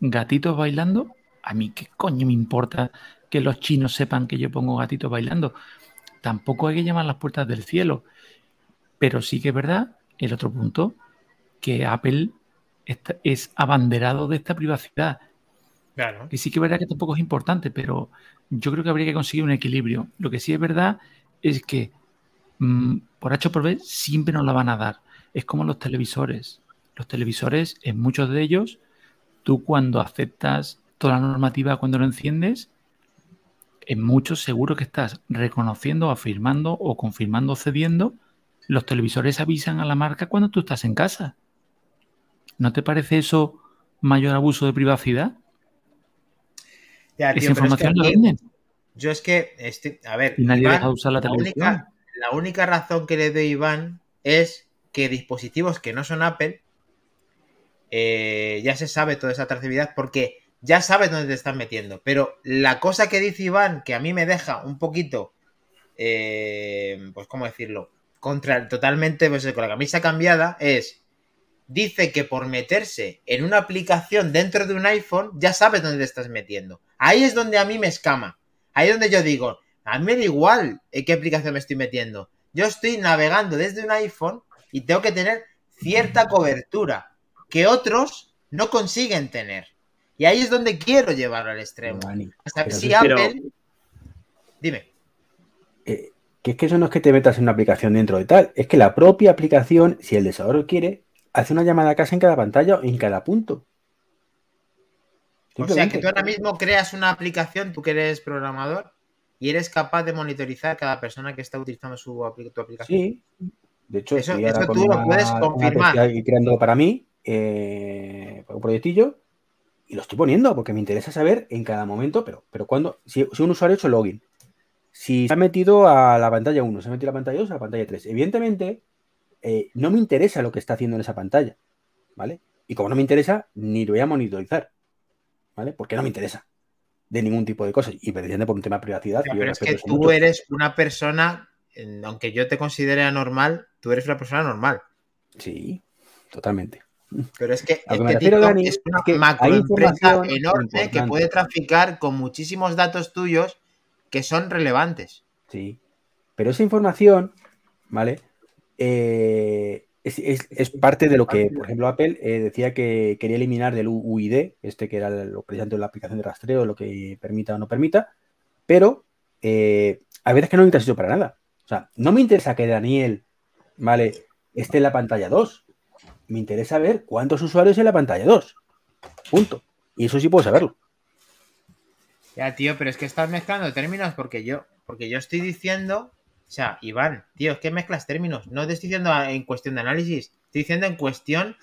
C: gatitos bailando. A mí qué coño me importa que los chinos sepan que yo pongo gatitos bailando. Tampoco hay que llamar las puertas del cielo. Pero sí que es verdad, el otro punto, que Apple es abanderado de esta privacidad. Que sí que es verdad que tampoco es importante, pero yo creo que habría que conseguir un equilibrio. Lo que sí es verdad es que mm, por H por B siempre nos la van a dar. Es como los televisores. Los televisores, en muchos de ellos, tú cuando aceptas toda la normativa cuando lo enciendes, en muchos seguro que estás reconociendo, afirmando o confirmando cediendo. Los televisores avisan a la marca cuando tú estás en casa. ¿No te parece eso mayor abuso de privacidad?
B: Ya,
C: Esa
B: tío, pero es que
C: información la venden.
B: Yo es que, estoy- a ver,
C: Y nadie
B: Iván,
C: deja de usar la
B: única, la única razón que le doy a Iván es que dispositivos que no son Apple, eh, ya se sabe toda esa trazabilidad porque ya sabes dónde te están metiendo. Pero la cosa que dice Iván, que a mí me deja un poquito, eh, pues, ¿cómo decirlo? Contra, totalmente, pues, con la camisa cambiada, es, dice que por meterse en una aplicación dentro de un iPhone, ya sabes dónde te estás metiendo. Ahí es donde a mí me escama. Ahí es donde yo digo, a mí me da igual en qué aplicación me estoy metiendo. Yo estoy navegando desde un iPhone y tengo que tener cierta cobertura que otros no consiguen tener. Y ahí es donde quiero llevarlo al extremo. Sea,
A: pero
B: si
D: pero-
B: Apple... Dime.
A: eh, que es que eso no es que te metas en una aplicación dentro de tal, es que la propia aplicación, si el desarrollador quiere, hace una llamada a casa en cada pantalla o en cada punto.
B: O sea, que tú ahora mismo creas una aplicación, tú que eres programador, y eres capaz de monitorizar cada persona que está utilizando su tu aplicación.
A: Sí. De hecho,
B: Eso- tú lo puedes
A: una
B: confirmar.
A: estoy creando para mí, eh, un proyectillo, y lo estoy poniendo porque me interesa saber en cada momento, pero, pero cuando, si, si un usuario ha hecho login, si se ha metido a la pantalla 1, se ha metido a la pantalla 2, a la pantalla 3, evidentemente eh, no me interesa lo que está haciendo en esa pantalla, ¿vale? Y como no me interesa, ni lo voy a monitorizar, ¿vale? Porque no me interesa de ningún tipo de cosas, y precisamente por un tema de privacidad.
B: Pero es que tú
A: mucho.
B: eres una persona, aunque yo te considere anormal, tú eres una persona normal.
A: Sí, totalmente.
B: Pero es que,
A: A lo
B: es
A: que me
B: que
A: refiero,
B: TikTok
A: Dani,
B: es una
A: es que
B: macroempresa enorme que puede traficar con muchísimos datos tuyos que son relevantes.
A: Sí. Pero esa información, ¿vale? Eh, es, es- es parte de lo que, por ejemplo, Apple eh, decía que quería eliminar del UID, este que era lo precisamente la aplicación de rastreo, lo que permita o no permita, pero eh, a veces que no me interesa eso para nada. O sea, no me interesa que Daniel, ¿vale? Esté en la pantalla 2. Me interesa ver cuántos usuarios en la pantalla 2. Punto. Y eso sí puedo saberlo.
B: Ya, tío, pero es que estás mezclando términos porque yo, porque yo estoy diciendo, o sea, Iván, tío, es que mezclas términos. No te estoy diciendo en cuestión de análisis, estoy diciendo en cuestión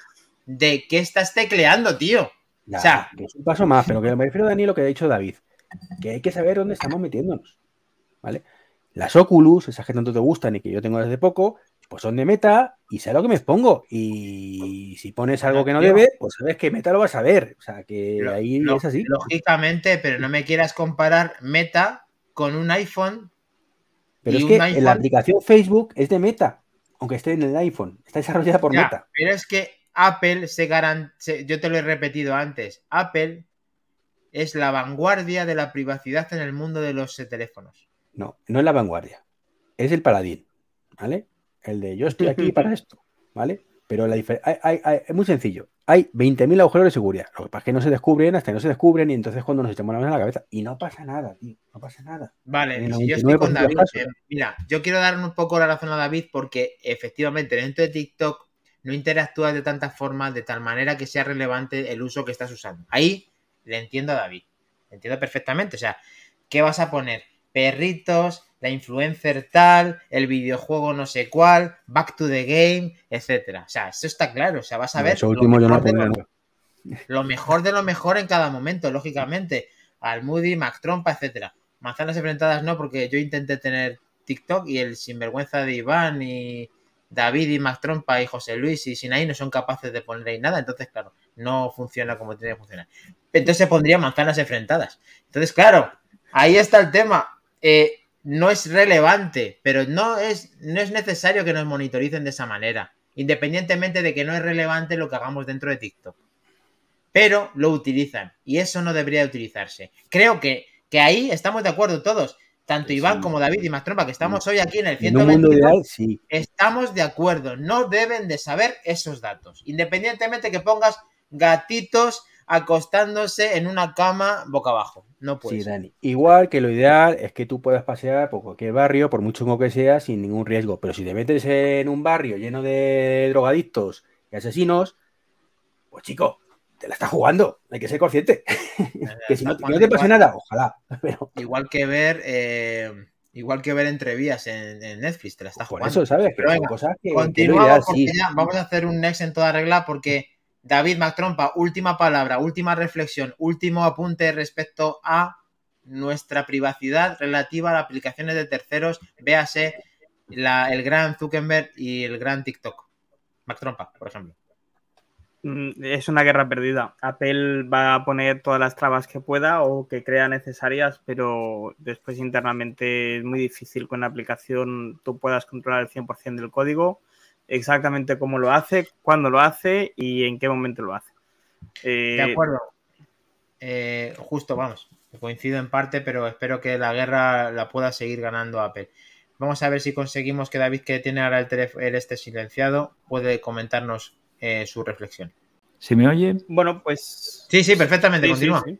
B: de qué estás tecleando, tío.
A: Ya,
B: O sea-
A: que es un paso más, pero que me refiero, Dani, a lo que ha dicho David, que hay que saber dónde estamos metiéndonos, ¿vale? Las Oculus, esas que tanto te gustan y que yo tengo desde poco, pues son de Meta y sé a lo que me expongo. Y si pones algo que no debe, pues sabes que Meta lo vas a ver. O sea, que ahí
B: lo-
A: es así.
B: Lógicamente, pero no me quieras comparar Meta con un iPhone.
A: Pero es que
B: iPhone-
A: la aplicación Facebook es de Meta, aunque esté en el iPhone. Está desarrollada por
B: Ya,
A: Meta.
B: pero es que Apple se garantía, yo te lo he repetido antes, Apple es la vanguardia de la privacidad en el mundo de los teléfonos.
A: No, no es la vanguardia. Es el paladín, ¿vale? El de yo estoy aquí para esto, ¿vale? Pero la difer- hay- hay- hay- es muy sencillo. Hay 20.000 agujeros de seguridad. Lo que pasa es que no se descubren hasta que no se descubren y entonces cuando nos echamos la mano en la cabeza. Y no pasa nada, tío. No pasa nada.
B: Vale, si yo estoy
A: 99%
B: con David. eh, mira, yo quiero dar un poco la razón a David porque efectivamente dentro de TikTok no interactúas de tantas formas, de tal manera que sea relevante el uso que estás usando. Ahí le entiendo a David. Le entiendo perfectamente. O sea, ¿qué vas a poner? Perritos, la influencer tal, el videojuego no sé cuál, back to the game, etcétera. O sea, eso está claro. O sea, vas a ver
A: Eso
B: lo
A: último yo no
B: mejor de lo- lo mejor de lo mejor en cada momento, lógicamente. Al Moody, Mac Trompa, etcétera. Manzanas enfrentadas no, porque yo intenté tener TikTok y el sinvergüenza de Iván y David y Mac Trompa y José Luis y Sinaí no son capaces de poner ahí nada. Entonces, claro, no funciona como tiene que funcionar. Entonces se pondría manzanas enfrentadas. Entonces, claro, ahí está el tema. Eh, no es relevante, pero no es, no es necesario que nos monitoricen de esa manera. Independientemente de que no es relevante lo que hagamos dentro de TikTok pero lo utilizan y eso no debería de utilizarse. Creo que, que ahí estamos de acuerdo todos, tanto Iván
A: sí.
B: como David y Mastrompa, que estamos hoy aquí en el
A: En un mundo
B: 122,
A: ideal, sí.
B: estamos de acuerdo, no deben de saber esos datos, independientemente que pongas gatitos acostándose en una cama boca abajo, no puede
A: Sí,
B: ser.
A: Dani. Igual que lo ideal es que tú puedas pasear por cualquier barrio, por mucho chungo que sea, sin ningún riesgo. Pero si te metes en un barrio lleno de drogadictos y asesinos, pues chico, te la estás jugando. Hay que ser consciente. que si no, no te pase
B: Igual-
A: nada, ojalá. Pero
B: Igual que ver, eh, igual que ver entrevías en, en Netflix, te la estás
A: por
B: jugando.
A: eso, ¿sabes? Que
B: Pero
A: son
B: venga,
A: cosas que, que es lo
B: Continuamos
A: ideal,
B: porque
A: sí.
B: ya vamos a hacer un next en toda regla porque David McTrompa, última palabra, última reflexión, último apunte respecto a nuestra privacidad relativa a las aplicaciones de terceros, véase el gran Zuckerberg y el gran TikTok. McTrompa, por ejemplo.
D: Mm, Es una guerra perdida. Apple va a poner todas las trabas que pueda o que crea necesarias, pero después internamente es muy difícil con la aplicación tú puedas controlar el 100% del código, exactamente cómo lo hace, cuándo lo hace y en qué momento lo hace. Eh,
B: De acuerdo. Eh, justo, vamos. Coincido en parte, pero espero que la guerra la pueda seguir ganando Apple. Vamos a ver si conseguimos que David, que tiene ahora el teléfono el este silenciado, puede comentarnos eh, su reflexión.
C: ¿Se me oye?
D: Bueno, pues...
B: Sí, sí, perfectamente,
D: sí,
B: continúa.
D: sí.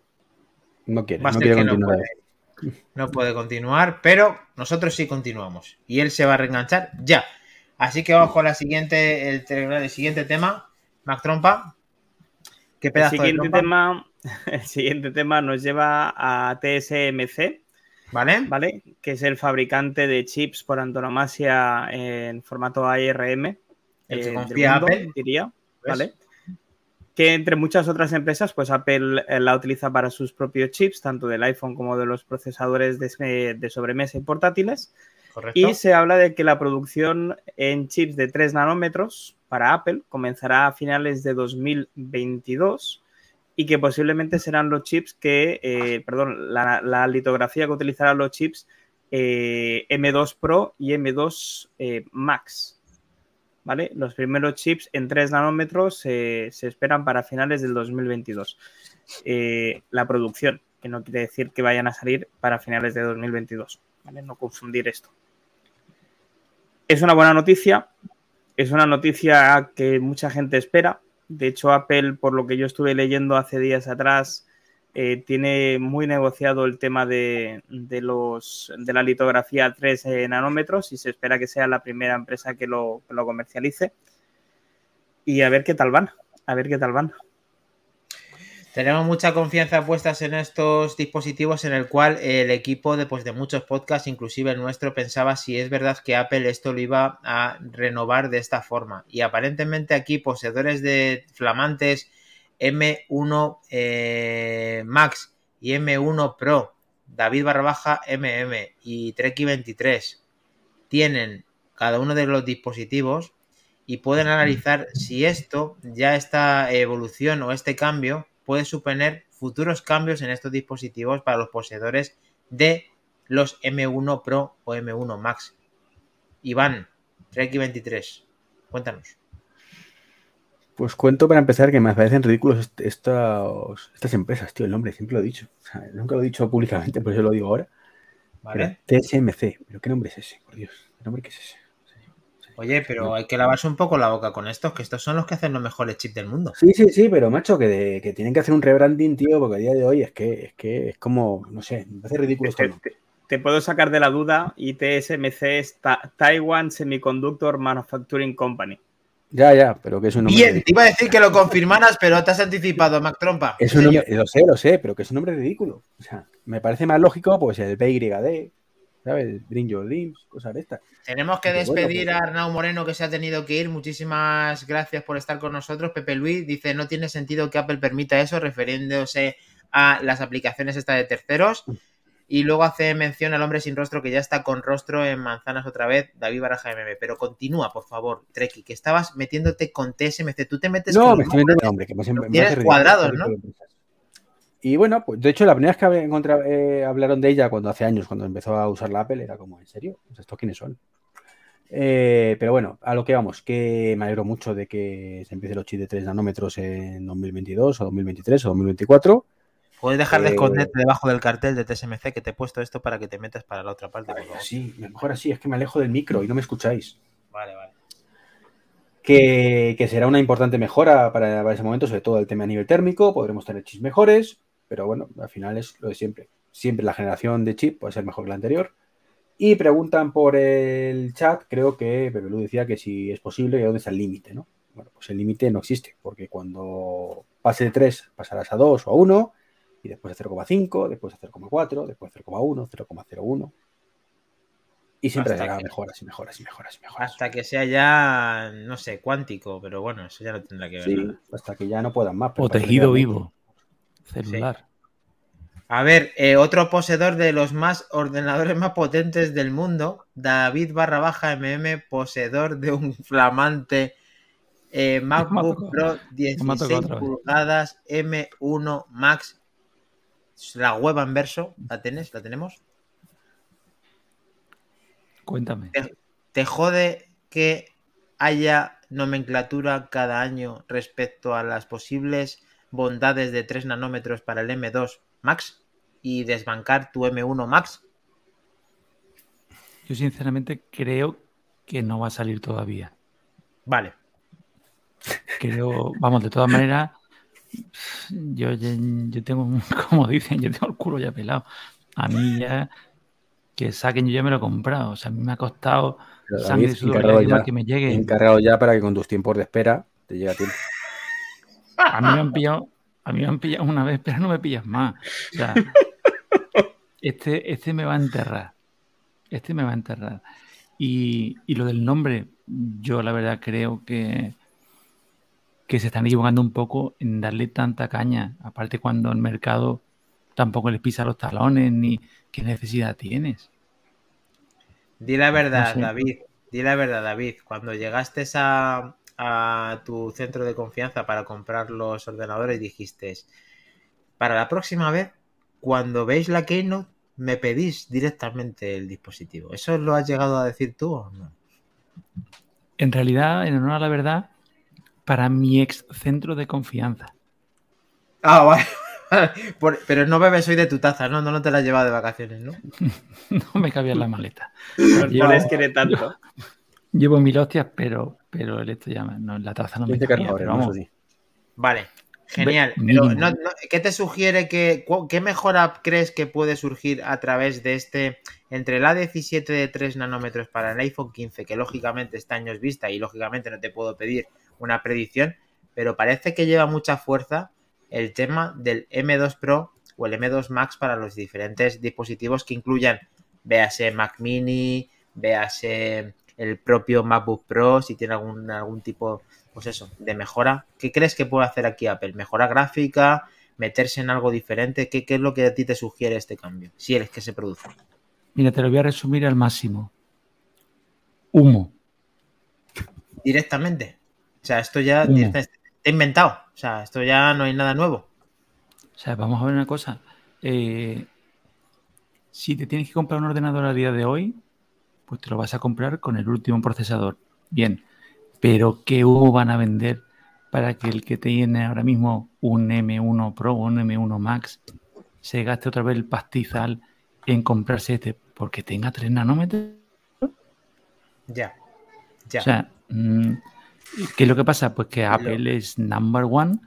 A: No quiere, no quiere
B: no
A: continuar.
B: puede, no puede continuar, pero nosotros sí continuamos. Y él se va a reenganchar ya. Así que vamos con la siguiente, el, el siguiente tema. Mac Trompa. ¿Qué
D: El
B: pedazo de
D: siguiente,
B: trompa?
D: tema, el siguiente tema nos lleva a TSMC,
B: ¿Vale?
D: ¿vale? Que es el fabricante de chips por antonomasia en formato ARM.
B: El que confía
D: mundo,
B: Apple.
D: diría. ¿vale? Que entre muchas otras empresas, pues Apple eh, la utiliza para sus propios chips, tanto del iPhone como de los procesadores de, de sobremesa y portátiles.
B: Correcto.
D: Y se habla de que la producción en chips de 3 nanómetros para Apple comenzará a finales de 2022 y que posiblemente serán los chips que, eh, perdón, la, la litografía que utilizarán los chips eh, M2 Pro y M2 eh, Max. ¿Vale? Los primeros chips en 3 nanómetros se esperan para finales del 2022. Eh, la producción, que no quiere decir que vayan a salir para finales de 2022. ¿vale? No confundir esto. Es una buena noticia, es una noticia que mucha gente espera. De hecho, Apple, por lo que yo estuve leyendo hace días atrás, eh, tiene muy negociado el tema de, de, los, de la litografía a 3 eh, nanómetros y se espera que sea la primera empresa que lo, que lo comercialice. Y a ver qué tal van, a ver qué tal van.
B: Tenemos mucha confianza puestas en estos dispositivos en el cual el equipo de, de muchos podcasts, inclusive el nuestro, pensaba si es verdad que Apple esto lo iba a renovar de esta forma. Y aparentemente aquí poseedores de flamantes M1 eh, Max y M1 Pro, David Barbaja MM y Treki 23 tienen cada uno de los dispositivos y pueden analizar si esto, ya esta evolución o este cambio puede suponer futuros cambios en estos dispositivos para los poseedores de los M1 Pro o M1 Max. Iván, Treki 23, cuéntanos.
A: Pues cuento para empezar que me parecen ridículos estos, estas empresas, tío, el nombre, siempre lo he dicho. O sea, nunca lo he dicho públicamente, por eso lo digo ahora.
B: ¿Vale?
A: Pero TSMC, ¿pero qué nombre es ese? Por Dios, ¿qué nombre qué es ese?
B: Oye, pero hay que lavarse un poco la boca con estos, que estos son los que hacen los mejores chips del mundo.
A: Sí, sí, sí, pero macho, que, de- que tienen que hacer un rebranding, tío, porque a día de hoy es que es, que es como, no sé, me parece ridículo esto.
D: Te, te- te puedo sacar de la duda. ITSMC es Ta- Taiwan Semiconductor Manufacturing Company.
A: Ya, ya, pero que es un nombre.
B: Bien,
A: ridículo.
B: te iba a decir que lo confirmaras, pero te has anticipado, Mac Trompa.
A: Es un nombre- lo sé, lo sé, pero que es un nombre ridículo. O sea, me parece más lógico, pues el BYD, ¿sabes? Bring Your Dreams, cosas de estas.
B: Tenemos que
A: Pero bueno,
B: despedir
A: pues-
B: a Arnau Moreno que se ha tenido que ir. Muchísimas gracias por estar con nosotros. Pepe Luis dice, no tiene sentido que Apple permita eso, refiriéndose a las aplicaciones estas de terceros. Y luego hace mención al hombre sin rostro que ya está con rostro en manzanas otra vez, David Baraja MM. Pero continúa, por favor, Treki, que estabas metiéndote con TSMC. Tú te metes
A: No,
B: con
A: me estoy metiendo el nombre, que me me
B: Tienes cuadrados, ¿no?
A: Y bueno, pues de hecho, la primera vez que encontra- eh, hablaron de ella cuando hace años, cuando empezó a usar la Apple, era como, ¿en serio? ¿Estos quiénes son? Eh, pero bueno, a lo que vamos, que me alegro mucho de que se empiece los chips de 3 nanómetros en 2022 o 2023 o 2024.
B: Puedes dejar de
A: Eh,
B: esconderte debajo del cartel de TSMC que te he puesto esto para que te metas para la otra parte, favor.
A: sí, mejor así, es que me alejo del micro y no me escucháis.
B: Vale, vale.
A: que, que será una importante mejora para, para ese momento, sobre todo el tema a nivel térmico, podremos tener chips mejores, pero bueno, al final es lo de siempre. Siempre la generación de chip puede ser mejor que la anterior. Y preguntan por el chat, creo que Bebelú decía que si es posible, que dónde está el límite, ¿no? Bueno, pues el límite no existe, porque cuando pase de 3 pasarás a 2 o a 1, y después a 0,5, después a 0,4, después a 0,1, 0,01. Y siempre
B: Hasta
A: habrá
B: que-
A: mejoras y mejoras y mejoras y mejoras.
B: Hasta que sea ya, no sé, cuántico, pero bueno, eso ya no tendrá que ver.
A: Sí,
B: nada.
A: hasta que ya no puedan más.
C: O tejido
A: que-
C: vivo. Celular.
B: A ver, eh, otro poseedor de los más ordenadores más potentes del mundo, David barra baja MM, poseedor de un flamante eh, MacBook. Pro
C: Me ha tocado
B: 16
C: otra vez.
B: pulgadas M1 Max. La web en verso, ¿la tienes? ¿La tenemos?
C: Cuéntame.
B: ¿Te jode que haya nomenclatura cada año respecto a las posibles bondades de 3 nanómetros para el M2 Max y desbancar tu M1 Max?
C: Yo sinceramente creo que no va a salir todavía.
B: Vale.
C: Creo, vamos, de todas maneras, yo, yo tengo, un- como dicen, yo tengo el culo ya pelado. A mí ya que saquen, yo ya me lo he comprado. O sea, a mí me ha costado
A: Pero,
C: sangre, sudor y
A: encargado
C: lágrimas
A: ya.
C: que me llegue.
A: Encargado ya para que con tus tiempos de espera te llegue a tiempo.
C: A mí me han pillado, a mí me han pillado una vez, pero no me pillas más. O sea, este, este me va a enterrar. Este me va a enterrar. Y, y lo del nombre, yo la verdad creo que, que se están equivocando un poco en darle tanta caña. Aparte cuando el mercado tampoco les pisa los talones ni qué necesidad tienes.
B: Di la verdad,
C: No sé.
B: David. Di la verdad, David. Cuando llegaste a, a tu centro de confianza para comprar los ordenadores, dijiste, para la próxima vez, cuando veis la Keynote, me pedís directamente el dispositivo. ¿Eso lo has llegado a decir tú o no?
C: En realidad, en honor a la verdad, para mi ex centro de confianza.
B: Ah, vale. Por- pero no bebes hoy de tu taza, ¿no? No, no te la has llevado de vacaciones, ¿no?
C: No me cabía en la maleta. Yo-
D: pones quiere tanto.
C: Llevo mil hostias, pero, pero el esto ya no, la taza no me
A: cargador,
C: pero
A: ¿no?
C: vamos,
A: sí.
B: Vale, genial. Pero, no- no- ¿qué te sugiere que, qué mejora crees que puede surgir a través de este, entre el A17 de 3 nanómetros para el iPhone 15, que lógicamente está años vista y lógicamente no te puedo pedir una predicción, pero parece que lleva mucha fuerza el tema del M2 Pro o el M2 Max para los diferentes dispositivos que incluyan, véase Mac Mini, véase el propio MacBook Pro, si tiene algún, algún tipo pues eso, de mejora. ¿Qué crees que puede hacer aquí Apple? ¿Mejora gráfica? ¿Meterse en algo diferente? ¿Qué, qué es lo que a ti te sugiere este cambio? Si es que se produce.
C: Mira, te lo voy a resumir al máximo. Humo.
B: Directamente. O sea, esto ya directamente está inventado. O sea, esto ya no hay nada nuevo.
C: O sea, vamos a ver una cosa. Eh, si te tienes que comprar un ordenador a día de hoy, pues te lo vas a comprar con el último procesador. Bien, pero ¿qué humo van a vender para que el que tiene ahora mismo un M1 Pro o un M1 Max se gaste otra vez el pastizal en comprarse este porque tenga 3 nanómetros?
B: Ya.
C: O sea, mm, ¿qué es lo que pasa? Pues que Apple es number one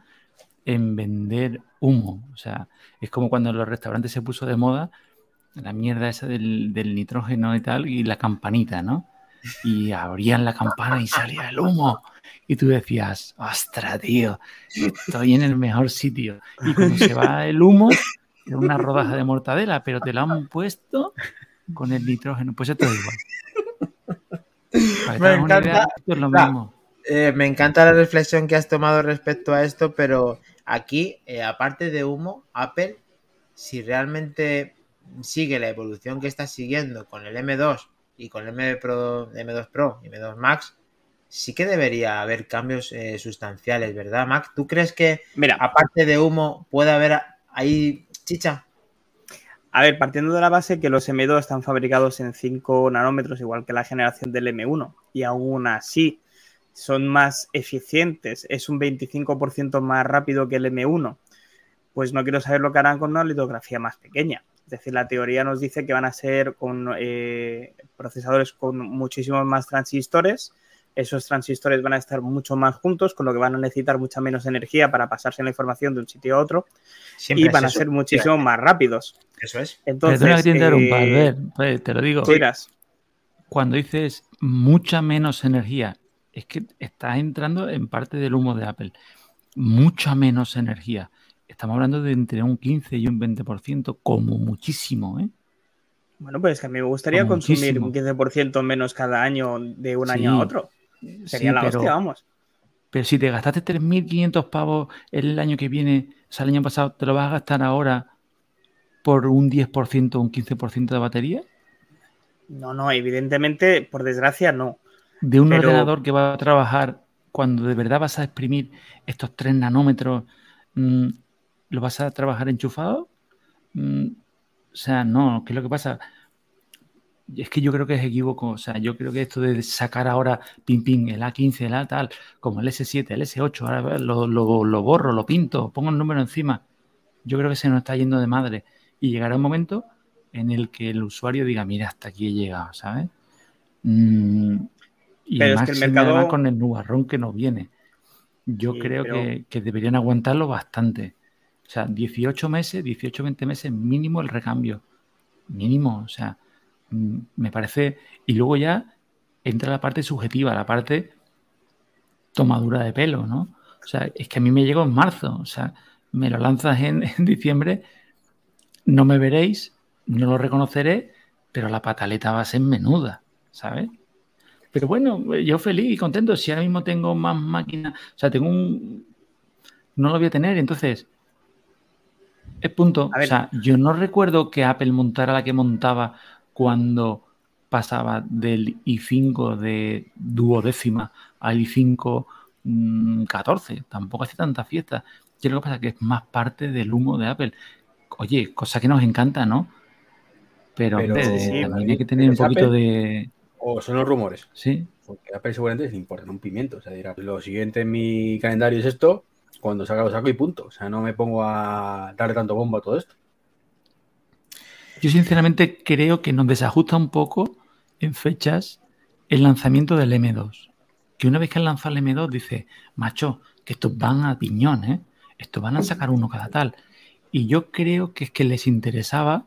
C: en vender humo. O sea, es como cuando en los restaurantes se puso de moda la mierda esa del, del nitrógeno y tal, y la campanita, ¿no? Y abrían la campana y salía el humo. Y tú decías, ostras, tío, estoy en el mejor sitio. Y cuando se va el humo, era una rodaja de mortadela, pero te la han puesto con el nitrógeno. Pues esto es igual. Para
B: Me encanta.
C: idea, esto es lo mismo.
B: Eh, me encanta la reflexión que has tomado respecto a esto, pero aquí, eh, aparte de humo, Apple, si realmente sigue la evolución que está siguiendo con el M2 y con el M Pro, M2 Pro y M2 Max, sí que debería haber cambios eh, sustanciales, ¿verdad, Mac? ¿Tú crees que,
D: Mira,
B: aparte de humo, puede haber ahí chicha?
D: a ver, partiendo de la base que los M2 están fabricados en 5 nanómetros, igual que la generación del M1, y aún así son más eficientes, es un 25% más rápido que el M1, pues no quiero saber lo que harán con una litografía más pequeña. Es decir, la teoría nos dice que van a ser con eh, procesadores con muchísimos más transistores. Esos transistores van a estar mucho más juntos, con lo que van a necesitar mucha menos energía para pasarse la información de un sitio a otro
B: Siempre
D: y
B: es
D: van a
B: eso.
D: ser muchísimo más rápidos.
B: Eso es.
D: Entonces,
C: Perdona que te interrumpa,
D: eh,
C: pues, te lo digo. Cuando dices mucha menos energía, es que estás entrando en parte del humo de Apple. Mucha menos energía. Estamos hablando de entre un 15 y un 20%, como muchísimo, ¿eh?
D: Bueno, pues es que a mí me gustaría
C: Como
D: consumir
C: muchísimo.
D: un 15% menos cada año de un
C: Sí.
D: año a otro. Sería
C: Sí,
D: la
C: pero-
D: hostia, vamos.
C: Pero si te gastaste 3.500 pavos el año que viene, o sea, el año pasado, ¿te lo vas a gastar ahora por un 10% o un 15% de batería?
D: No, no, evidentemente, por desgracia, no.
C: De un
D: Pero-
C: ordenador que va a trabajar cuando de verdad vas a exprimir estos 3 nanómetros, mm, ¿lo vas a trabajar enchufado? Mm, o sea, no, ¿qué es lo que pasa? Es que yo creo que es equívoco. O sea, yo creo que esto de sacar ahora, pim, pim, el A15, el A tal, como el S7, el S8, ahora lo, lo- lo borro, lo pinto, pongo el número encima. Yo creo que se nos está yendo de madre. Y llegará un momento en el que el usuario diga, mira, hasta aquí he llegado, ¿sabes? Mm, y
D: Pero es que el mercado-
C: con el nubarrón que nos viene. Yo
D: Sí,
C: creo
D: pero-
C: que, que deberían aguantarlo bastante. Sea, 18 meses, 18, 20 meses mínimo el recambio. Mínimo, o sea, mm, me parece... Y luego ya entra la parte subjetiva, la parte tomadura de pelo, ¿no? O sea, es que a mí me llegó en marzo, o sea, me lo lanzas en, en diciembre, no me veréis, no lo reconoceré, pero la pataleta va a ser menuda, ¿sabes? Pero bueno, yo feliz y contento. Si ahora mismo tengo más máquinas, o sea, tengo un. No lo voy a tener, entonces. Es punto.
D: A
C: O sea, yo no recuerdo que Apple montara la que montaba cuando pasaba del i5 de duodécima al i5 mm, 14. Tampoco hace tanta fiesta. Yo lo que pasa es que es más parte del humo de Apple. Oye, cosa que nos encanta, ¿no? Pero,
A: Pero-
C: hombre,
D: Sí,
C: también
A: sí,
C: hay que tener un
A: ¿es
C: poquito
A: Apple?
C: de.
A: O son los rumores.
C: Sí,
A: Porque a Apple seguramente le importa un pimiento. O sea, dirá, lo siguiente en mi calendario es esto, cuando salga lo saco y punto. O sea, no me pongo a darle tanto bombo a todo esto.
C: Yo sinceramente creo que nos desajusta un poco en fechas el lanzamiento del M2. Que una vez que han lanzado el M2 dice, macho, que estos van a piñón, ¿eh? Estos van a sacar uno cada tal. Y yo creo que es que les interesaba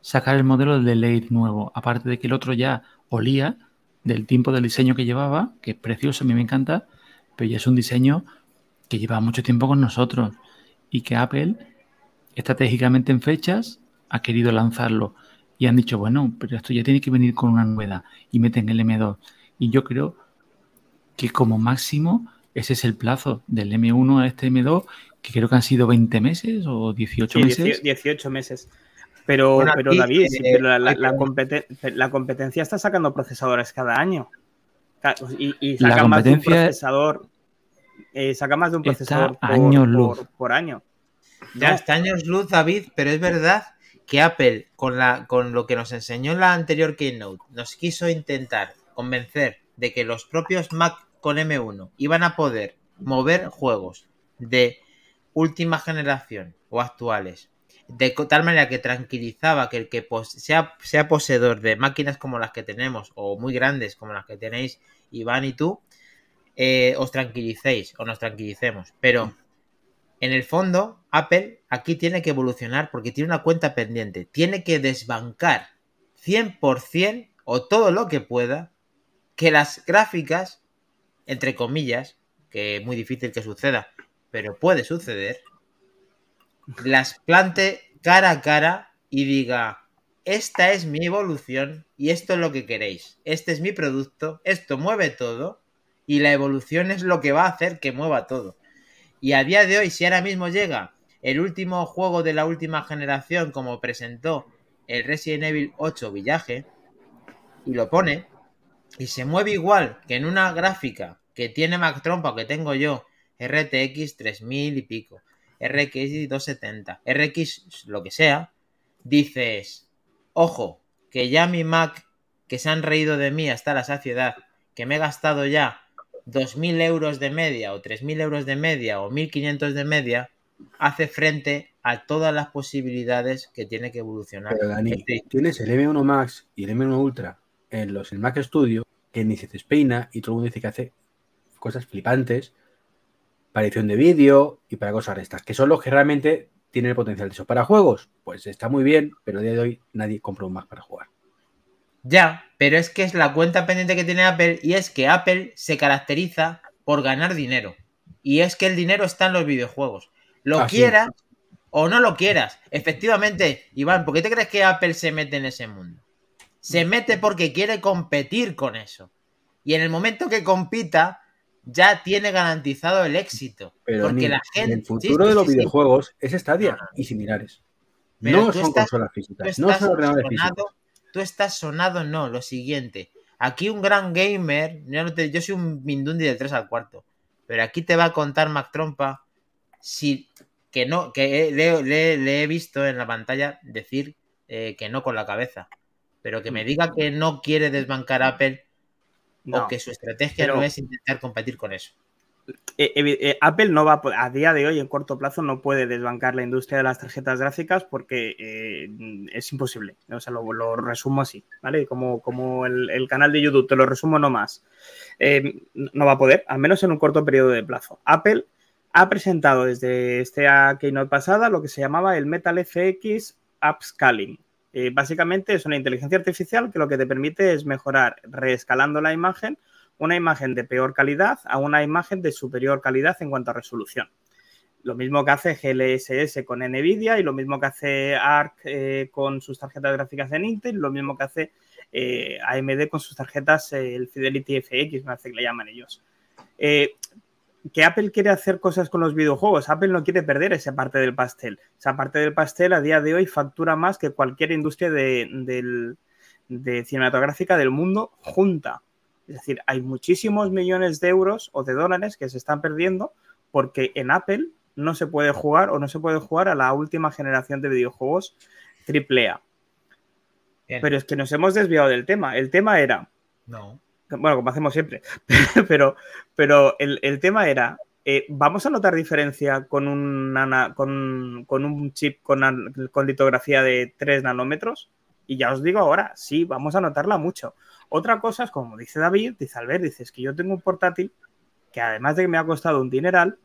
C: sacar el modelo de Late nuevo. Aparte de que el otro ya olía del tiempo del diseño que llevaba, que es precioso, a mí me encanta, pero ya es un diseño que lleva mucho tiempo con nosotros. Y que Apple, estratégicamente en fechas, ha querido lanzarlo y han dicho, bueno, pero esto ya tiene que venir con una novedad y meten el M2. Y yo creo que como máximo ese es el plazo del M1 a este M2, que creo que han sido 20 meses o 18
D: Sí,
C: meses.
D: 18 18 meses. Pero,
B: Bueno,
D: pero
B: aquí,
D: David,
B: eh,
D: pero la, la-
B: hay que-
D: la competen- la competencia está sacando procesadores cada año. Y, y
C: La
D: saca más de un
C: competencia-
D: procesador. Eh, saca más de un procesador por,
C: años luz.
D: por año.
B: Ya
D: No.
B: está años luz, David, pero es verdad que Apple, con, la, con lo que nos enseñó en la anterior Keynote, nos quiso intentar convencer de que los propios Mac con M1 iban a poder mover juegos de última generación o actuales de tal manera que tranquilizaba que el que sea, sea poseedor de máquinas como las que tenemos o muy grandes como las que tenéis Iván y tú, eh, os tranquilicéis o nos tranquilicemos. Pero en el fondo, Apple aquí tiene que evolucionar porque tiene una cuenta pendiente. Tiene que desbancar 100% o todo lo que pueda que las gráficas, entre comillas, que es muy difícil que suceda, pero puede suceder, las plante cara a cara y diga, esta es mi evolución y esto es lo que queréis, este es mi producto, esto mueve todo y la evolución es lo que va a hacer que mueva todo. Y a día de hoy, si ahora mismo llega el último juego de la última generación como presentó el Resident Evil 8 Village y lo pone y se mueve igual que en una gráfica que tiene Mac Trompa que tengo yo, RTX 3000 y pico, RX 270, RX lo que sea, dices, ojo, que ya mi Mac, que se han reído de mí hasta la saciedad, que me he gastado ya 2.000 euros de media o 3.000 euros de media o 1.500 de media, hace frente a todas las posibilidades que tiene que evolucionar.
A: Pero Dani, tienes el M1 Max y el M1 Ultra en los el Mac Studio que ni se despeina y todo el mundo dice que hace cosas flipantes para edición de vídeo y para cosas estas, que son los que realmente tienen el potencial de eso. Para juegos, pues está muy bien, pero a día de hoy nadie compra un Mac para jugar.
B: Ya, pero es que es la cuenta pendiente que tiene Apple y es que Apple se caracteriza por ganar dinero. Y es que el dinero está en los videojuegos. Lo quieras o no lo quieras. Efectivamente, Iván, ¿por qué te crees que Apple se mete en ese mundo? Se mete porque quiere competir con eso. Y en el momento que compita, ya tiene garantizado el éxito.
A: Pero porque la gente. el futuro de los videojuegos es Stadia y similares. no son consolas físicas, no son ordenadores físicos.
B: Tú estás sonado, no. Lo siguiente. Aquí un gran gamer. Yo, soy un Mindundi de 3 al cuarto. Pero aquí te va a contar Mac Trompa si que no, que le, he visto en la pantalla decir eh, que no con la cabeza. Pero que me diga que no quiere desbancar Apple o que su estrategia no es intentar competir con eso.
D: Eh, eh, Apple no va a, día de hoy en corto plazo no puede desbancar la industria de las tarjetas gráficas porque eh, es imposible. O sea, lo, resumo así, ¿vale? Como, como el, canal de YouTube, te lo resumo no más. no va a poder, al menos en un corto periodo de plazo. Apple ha presentado desde este keynote pasada lo que se llamaba el Metal FX Upscaling. Básicamente es una inteligencia artificial que lo que te permite es mejorar reescalando la imagen, una imagen de peor calidad a una imagen de superior calidad en cuanto a resolución. Lo mismo que hace GLSS con NVIDIA y lo mismo que hace ARC eh, con sus tarjetas gráficas en Intel, lo mismo que hace eh, AMD con sus tarjetas, el Fidelity FX, me hace que le llaman ellos que Apple quiere hacer cosas con los videojuegos. Apple no quiere perder esa parte del pastel. Esa parte del pastel a día de hoy factura más que cualquier industria de, cinematográfica del mundo junta. Es decir, hay muchísimos millones de euros o de dólares que se están perdiendo porque en Apple no se puede jugar o no se puede jugar a la última generación de videojuegos AAA. Pero es que nos hemos desviado del tema. El tema era.
B: No
D: bueno, como hacemos siempre, pero, pero el, tema era, eh, ¿vamos a notar diferencia con, un, con, con un chip con, con, litografía de 3 nanómetros? Y ya os digo ahora, sí, vamos a notarla mucho. Otra cosa es, como dice David, dice Albert, dices que yo tengo un portátil que además de que me ha costado un dineral,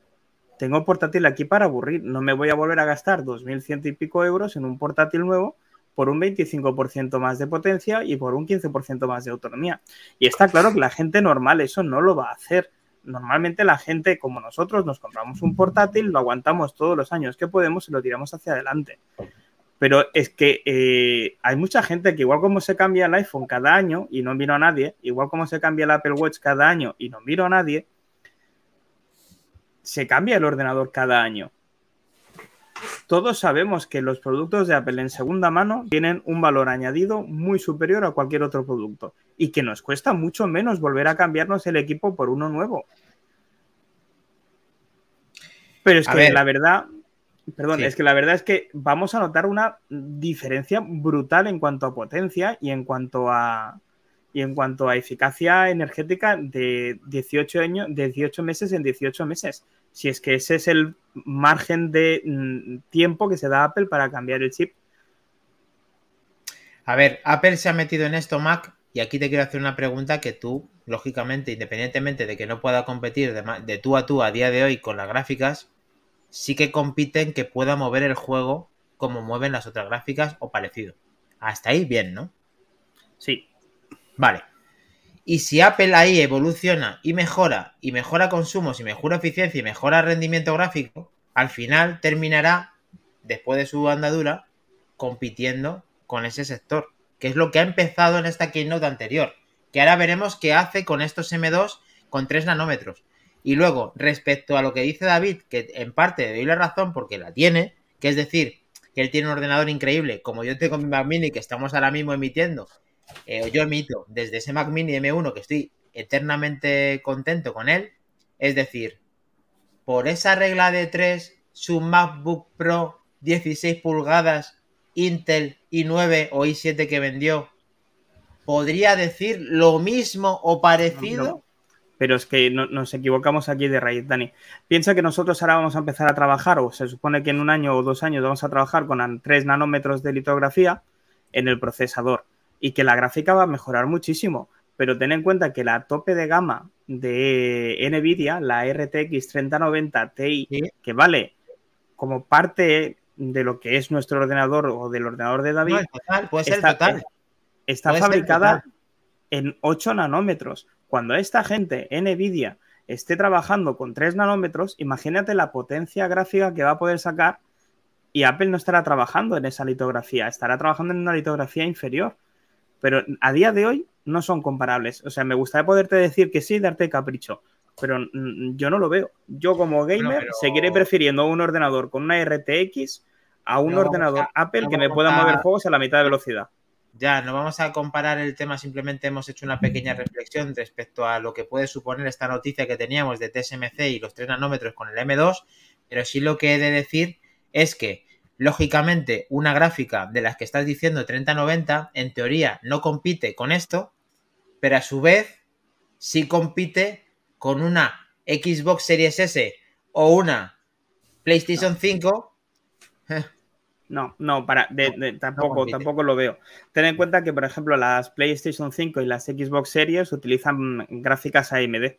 D: tengo un portátil aquí para aburrir. No me voy a volver a gastar 2.100 y pico euros en un portátil nuevo por un 25% más de potencia y por un 15% más de autonomía. Y está claro que la gente normal eso no lo va a hacer. Normalmente la gente como nosotros nos compramos un portátil, lo aguantamos todos los años que podemos y lo tiramos hacia adelante. Pero es que eh, hay mucha gente que igual como se cambia el iPhone cada año y no miro a nadie, igual como se cambia el Apple Watch cada año y no miro a nadie, se cambia el ordenador cada año todos sabemos que los productos de Apple en segunda mano tienen un valor añadido muy superior a cualquier otro producto y que nos cuesta mucho menos volver a cambiarnos el equipo por uno nuevo. Pero es que la verdad, perdón, es que la verdad es que vamos a notar una diferencia brutal en cuanto a potencia y en cuanto a y en cuanto a eficacia energética de 18 años, de 18 meses en 18 meses Si es que ese es el margen de mm, tiempo que se da a Apple para cambiar el chip.
B: A ver, Apple se ha metido en esto, Mac, y aquí te quiero hacer una pregunta que tú, lógicamente, independientemente de que no pueda competir de, de tú a tú a día de hoy con las gráficas, sí que compiten que pueda mover el juego como mueven las otras gráficas o parecido. Hasta ahí bien, ¿no?
D: Sí.
B: Vale. Y si Apple ahí evoluciona y mejora, y mejora consumos, y mejora eficiencia, y mejora rendimiento gráfico, al final terminará, después de su andadura, compitiendo con ese sector, que es lo que ha empezado en esta keynote anterior, que ahora veremos qué hace con estos M2 con 3 nanómetros. Y luego, respecto a lo que dice David, que en parte le doy la razón porque la tiene, que es decir, que él tiene un ordenador increíble, como yo tengo mi Mac Mini que estamos ahora mismo emitiendo, eh, yo emito desde ese Mac Mini M1 que estoy eternamente contento con él, es decir, por esa regla de 3, su MacBook Pro 16 pulgadas Intel i9 o i7 que vendió, podría decir lo mismo o parecido.
D: No, no. Pero es que no, nos equivocamos aquí de raíz, Dani. Piensa que nosotros ahora vamos a empezar a trabajar, o se supone que en un año o dos años vamos a trabajar con 3 nanómetros de litografía en el procesador y que la gráfica va a mejorar muchísimo. Pero ten en cuenta que la tope de gama de Nvidia, la RTX 3090 Ti, ¿Sí? que vale como parte de lo que es nuestro ordenador o del ordenador de David,
B: no, total, puede ser está, total.
D: está puede fabricada total. en 8 nanómetros. Cuando esta gente, Nvidia, esté trabajando con 3 nanómetros, imagínate la potencia gráfica que va a poder sacar y Apple no estará trabajando en esa litografía, estará trabajando en una litografía inferior. Pero a día de hoy no son comparables. O sea, me gustaría poderte decir que sí, darte capricho, pero yo no lo veo. Yo como gamer bueno, pero... seguiré prefiriendo un ordenador con una RTX a un no, ordenador a, Apple no que me pueda mover juegos a la mitad de velocidad.
B: Ya, no vamos a comparar el tema, simplemente hemos hecho una pequeña reflexión respecto a lo que puede suponer esta noticia que teníamos de TSMC y los 3 nanómetros con el M2, pero sí lo que he de decir es que, lógicamente, una gráfica de las que estás diciendo 3090, en teoría no compite con esto, pero a su vez sí compite con una Xbox Series S o una PlayStation 5
D: no, no, para, de, de, tampoco, no tampoco lo veo. Ten en cuenta que, por ejemplo, las PlayStation 5 y las Xbox Series utilizan gráficas AMD.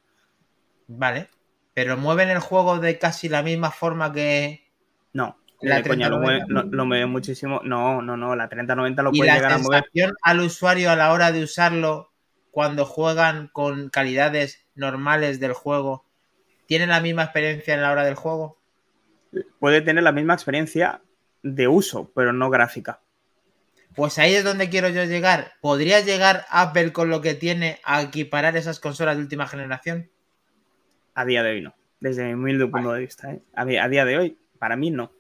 B: Vale, pero mueven el juego de casi la misma forma que.
D: No, la coña, lo, mueve, lo, lo, mueve, muchísimo. No, no, no, la 3090 lo
B: ¿Y
D: puede
B: la
D: llegar a mover.
B: al usuario a la hora de usarlo cuando juegan con calidades normales del juego, ¿tiene la misma experiencia en la hora del juego?
D: Puede tener la misma experiencia, de uso, pero no gráfica.
B: Pues ahí es donde quiero yo llegar. ¿Podría llegar Apple con lo que tiene a equiparar esas consolas de última generación?
D: A día de hoy no. Desde mi humilde punto de vista. ¿eh? A, día, de hoy, para mí no.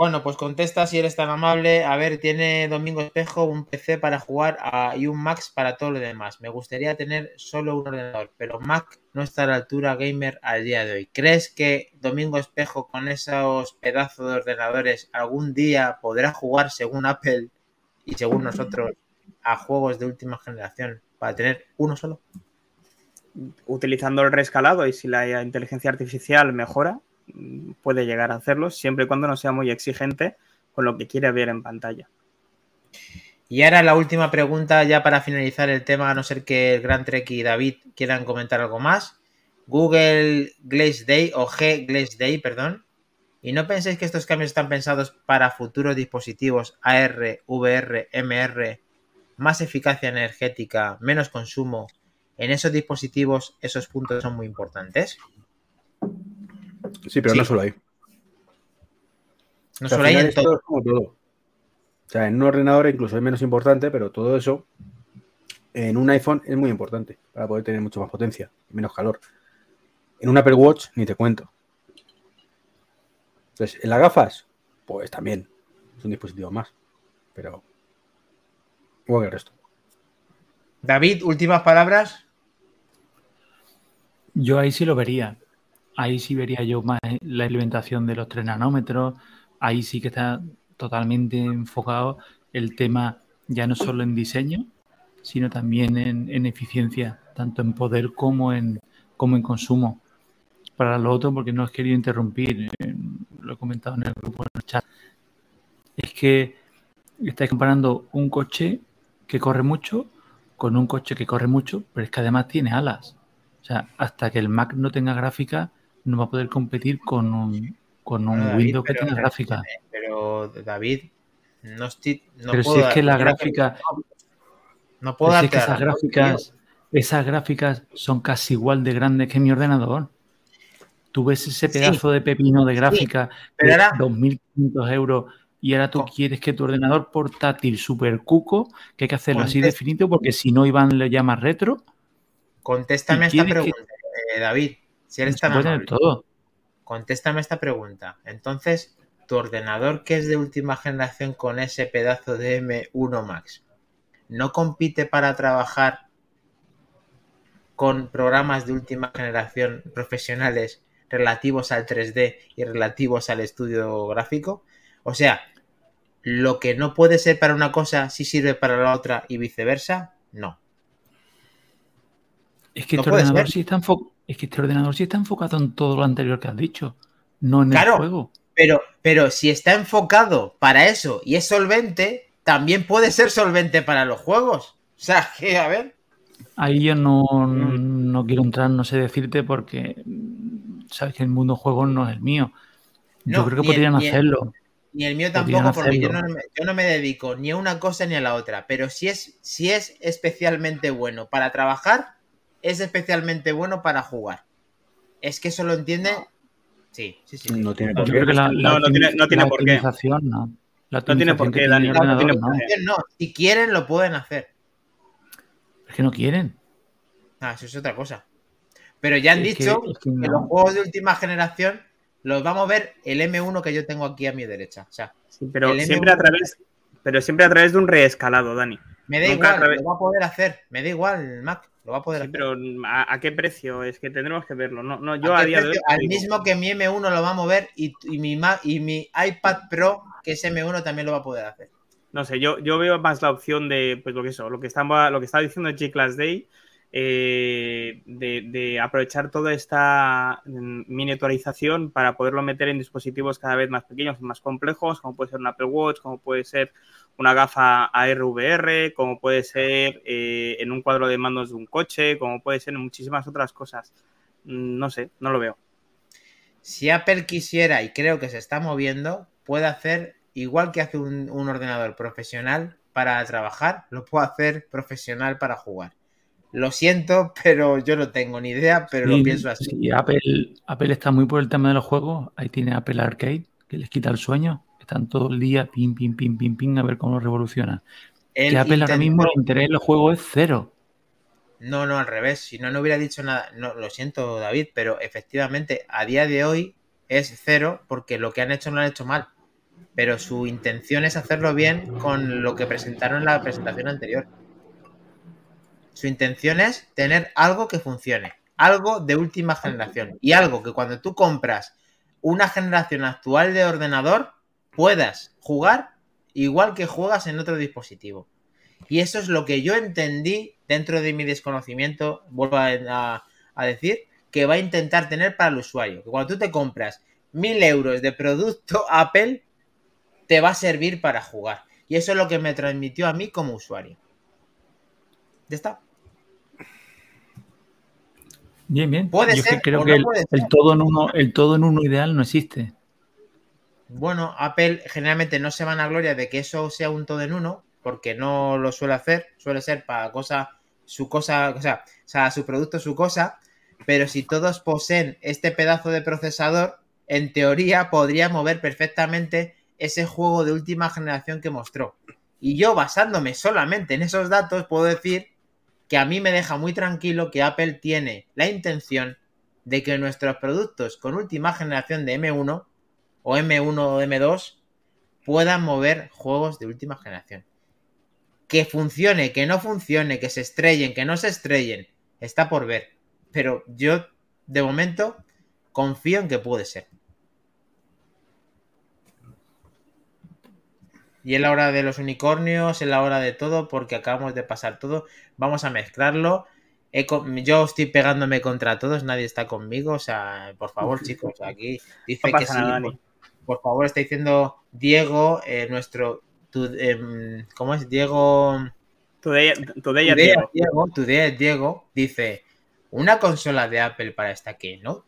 B: Bueno, pues contesta si eres tan amable. A ver, tiene Domingo Espejo un PC para jugar y un Max para todo lo demás. Me gustaría tener solo un ordenador, pero Mac no está a la altura gamer al día de hoy. ¿Crees que Domingo Espejo con esos pedazos de ordenadores algún día podrá jugar según Apple y según nosotros a juegos de última generación para tener uno solo?
D: Utilizando el rescalado y si la inteligencia artificial mejora, puede llegar a hacerlo, siempre y cuando no sea muy exigente con lo que quiere ver en pantalla.
B: Y ahora la última pregunta, ya para finalizar el tema, a no ser que el Gran Trek y David quieran comentar algo más. Google Glaze Day o G Glaze Day, perdón. ¿Y no pensáis que estos cambios están pensados para futuros dispositivos AR, VR, MR, más eficacia energética, menos consumo? En esos dispositivos esos puntos son muy importantes.
A: Sí, pero sí. no solo ahí.
B: No o sea, solo ahí en todo.
A: Es como todo. O sea, en un ordenador incluso es menos importante, pero todo eso en un iPhone es muy importante para poder tener mucho más potencia y menos calor. En un Apple Watch ni te cuento. Entonces, en las gafas, pues también es un dispositivo más, pero igual que el resto.
B: David, últimas palabras.
C: Yo ahí sí lo vería ahí sí vería yo más la implementación de los 3 nanómetros, ahí sí que está totalmente enfocado el tema ya no solo en diseño, sino también en, en eficiencia, tanto en poder como en, como en consumo. para lo otro porque no os querido interrumpir. eh, Lo he comentado en el grupo, en el chat. Es que estáis comparando un coche que corre mucho con un coche que corre mucho, pero es que además tiene alas. O sea, hasta que el Mac no tenga gráfica, no va a poder competir con un, con un
B: David,
C: Windows que
B: pero-
C: tenga gráfica.
B: Pero, David, no estoy. No
C: Pero
B: puedo
C: si es que la gráfica,
B: No puedo
C: pero si es
B: darte
C: que esas gráficas, esas gráficas son casi igual de grandes que mi ordenador. Tú ves ese
B: Sí.
C: pedazo de pepino de gráfica
B: pero
C: de
B: ahora-
C: 2.500 euros y ahora tú
B: Co-
C: quieres que tu ordenador portátil super cuco, que hay que hacerlo así de
B: Contesta.
C: finito porque si no Iván le llama retro,
B: Contéstame
C: ¿Y
B: esta
C: que-
B: pregunta, eh, David. Si eres tan amable.
C: todo.
B: Contéstame esta pregunta. Entonces, tu ordenador que es de última generación con ese pedazo de M1 Max, ¿no compite para trabajar con programas de última generación profesionales relativos al 3D y relativos al estudio gráfico? O sea, lo que no puede ser para una cosa sí sirve para la otra y viceversa, no.
C: Es que
B: No puede
C: ordenador sí está enfo- es que este ordenador sí está enfocado en todo lo anterior que has dicho, no en
B: Claro.
C: el juego.
B: Pero, pero si está enfocado para eso y es solvente, también puede ser solvente para los juegos. O sea, que, a ver.
C: Ahí yo no,
B: Mm.
C: no quiero entrar, no sé decirte, porque sabes que el mundo juegos no es el mío. Yo
B: No,
C: creo que podrían
B: el-
C: hacerlo.
B: Ni el mío tampoco, porque yo no, yo no me dedico ni a una cosa ni a la otra. Pero si es, si es especialmente bueno para trabajar, es especialmente bueno para jugar. Es que eso lo entiende. Sí, sí, sí. sí.
A: No tiene por qué.
D: No, tiene- no tiene
C: la
D: por qué.
C: no.
D: No tiene por Dani, no
C: ordenador,
D: tiene por
C: no.
D: qué.
B: No, si quieren lo pueden hacer.
C: Es que no quieren.
B: Ah, eso es otra cosa. Pero ya han
C: Es que-
B: dicho
C: es que
B: los juegos de última generación los vamos a ver el M1 que yo tengo aquí a mi derecha. O sea,
D: Sí, pero siempre a
B: M1
D: través, pero siempre a través de un reescalado, Dani.
B: me da
D: Nunca
B: igual, lo va a poder hacer. Me da igual Mac, lo va a poder
D: Sí,
B: hacer.
D: pero ¿a, a qué precio? Es que tendremos que verlo. No, no, yo
B: ¿A
D: día de hoy.
B: Al mismo que mi M1 lo va a mover y, y mi Mac, y mi iPad Pro, que es M1, también lo va a poder hacer.
D: No sé, yo, yo veo más la opción de, pues lo que eso, lo que estaba, lo que estaba diciendo G-Class Day, eh, de, aprovechar toda esta mm, miniaturización para poderlo meter en dispositivos cada vez más pequeños, más complejos, como puede ser un Apple Watch, como puede ser una gafa ARVR, como puede ser eh, en un cuadro de mandos de un coche, como puede ser en muchísimas otras cosas. Mm, No sé, no lo veo.
B: Si Apple quisiera, y creo que se está moviendo, puede hacer igual que hace un, un ordenador profesional para trabajar, lo puede hacer profesional para jugar. Lo siento, pero yo no tengo ni idea, pero lo pienso así.
C: sí, Apple, Apple está muy por el tema de los juegos. Ahí tiene Apple Arcade, que les quita el sueño. Están todo el día pim, pim, pim, pim, pim, a ver cómo lo revoluciona.
B: Él
C: que Apple ahora mismo el interés en los juegos es cero.
B: No, no, al revés. Si no, no hubiera dicho nada. No, lo siento, David, pero efectivamente, a día de hoy es cero porque lo que han hecho no lo han hecho mal. Pero su intención es hacerlo bien con lo que presentaron en la presentación anterior. Su intención es tener algo que funcione, algo de última generación y algo que cuando tú compras una generación actual de ordenador puedas jugar igual que juegas en otro dispositivo. Y eso es lo que yo entendí dentro de mi desconocimiento, vuelvo a, decir, que va a intentar tener para el usuario. Que cuando tú te compras mil euros de producto Apple, te va a servir para jugar. Y eso es lo que me transmitió a mí como usuario. Ya está.
C: Bien, bien.
B: Puede
C: Yo es que
B: ser
C: creo que
B: no
C: el,
B: ser.
C: todo en uno, el todo en uno ideal no existe.
B: Bueno, Apple generalmente no se van a gloria de que eso sea un todo en uno, porque no lo suele hacer, suele ser para cosa, su cosa, o sea, o sea, su producto, su cosa, pero si todos poseen este pedazo de procesador, en teoría podría mover perfectamente ese juego de última generación que mostró. Y yo, basándome solamente en esos datos, puedo decir que a mí me deja muy tranquilo que Apple tiene la intención de que nuestros productos con última generación de M1 o M1 o M2 puedan mover juegos de última generación. Que funcione, que no funcione, que se estrellen, que no se estrellen, está por ver. Pero yo, de momento, confío en que puede ser. Y es la hora de los unicornios, es la hora de todo, porque acabamos de pasar todo. Vamos a mezclarlo. he yo estoy pegándome contra todos, nadie está conmigo. O sea, por favor, chicos, aquí dice
D: No
B: que sí.
D: nada,
B: por, favor, está diciendo Diego, eh, nuestro. tu- em, ¿Cómo es? Diego.
D: Today, today Diego.
B: Diego, Diego dice: ¿Una consola de Apple para esta que no?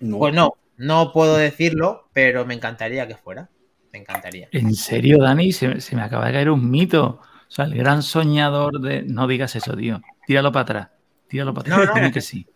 A: No.
B: Pues no, no puedo decirlo, pero me encantaría que fuera. Me encantaría.
C: En serio, Dani, se, se me acaba de caer un mito. O sea, el gran soñador de. No digas eso, tío. Tíralo para atrás. Tíralo para atrás.
B: No, no.
C: Que sí.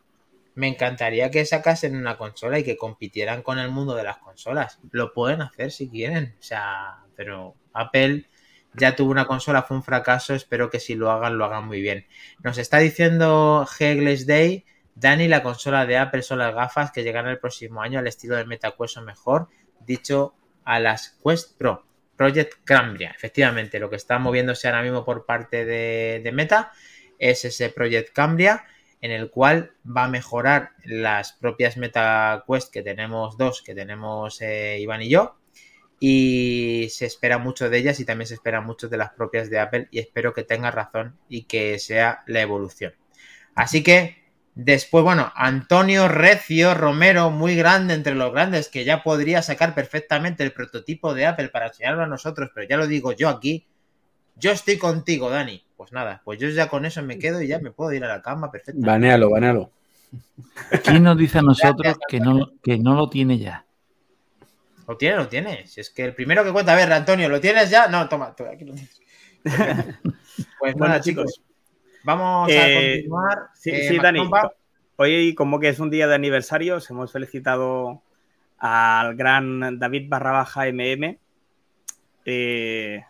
B: Me encantaría que sacasen una consola y que compitieran con el mundo de las consolas. Lo pueden hacer si quieren. O sea, pero Apple ya tuvo una consola, fue un fracaso. Espero que si lo hagan, lo hagan muy bien. Nos está diciendo Hegles Day. Dani, la consola de Apple son las gafas que llegarán el próximo año al estilo de MetaQuest o mejor, dicho a las Quest Pro. Project Cambria, efectivamente, lo que está moviéndose ahora mismo por parte de, Meta es ese Project Cambria en el cual va a mejorar las propias MetaQuest que tenemos dos, que tenemos eh, Iván y yo, y se espera mucho de ellas y también se espera mucho de las propias de Apple y espero que tenga razón y que sea la evolución. Así que después, bueno, Antonio Recio Romero, muy grande entre los grandes, que ya podría sacar perfectamente el prototipo de Apple para enseñarlo a nosotros, pero ya lo digo yo aquí. Yo estoy contigo, Dani. Pues nada, pues yo ya con eso me quedo y ya me puedo ir a la cama perfectamente.
A: Banealo, banealo.
C: ¿Quién nos dice a nosotros que no, que no lo tiene ya?
B: Lo tiene, lo tiene. Si es que el primero que cuenta, a ver, Antonio, ¿lo tienes ya? No, toma, aquí lo tienes. Pues
D: Bueno,
B: nada, chicos, vamos a
D: Eh,
B: continuar.
D: Sí,
B: Eh,
D: sí, Dani. Hoy, como que es un día de aniversario, os hemos felicitado al gran David barra baja MM. Eh,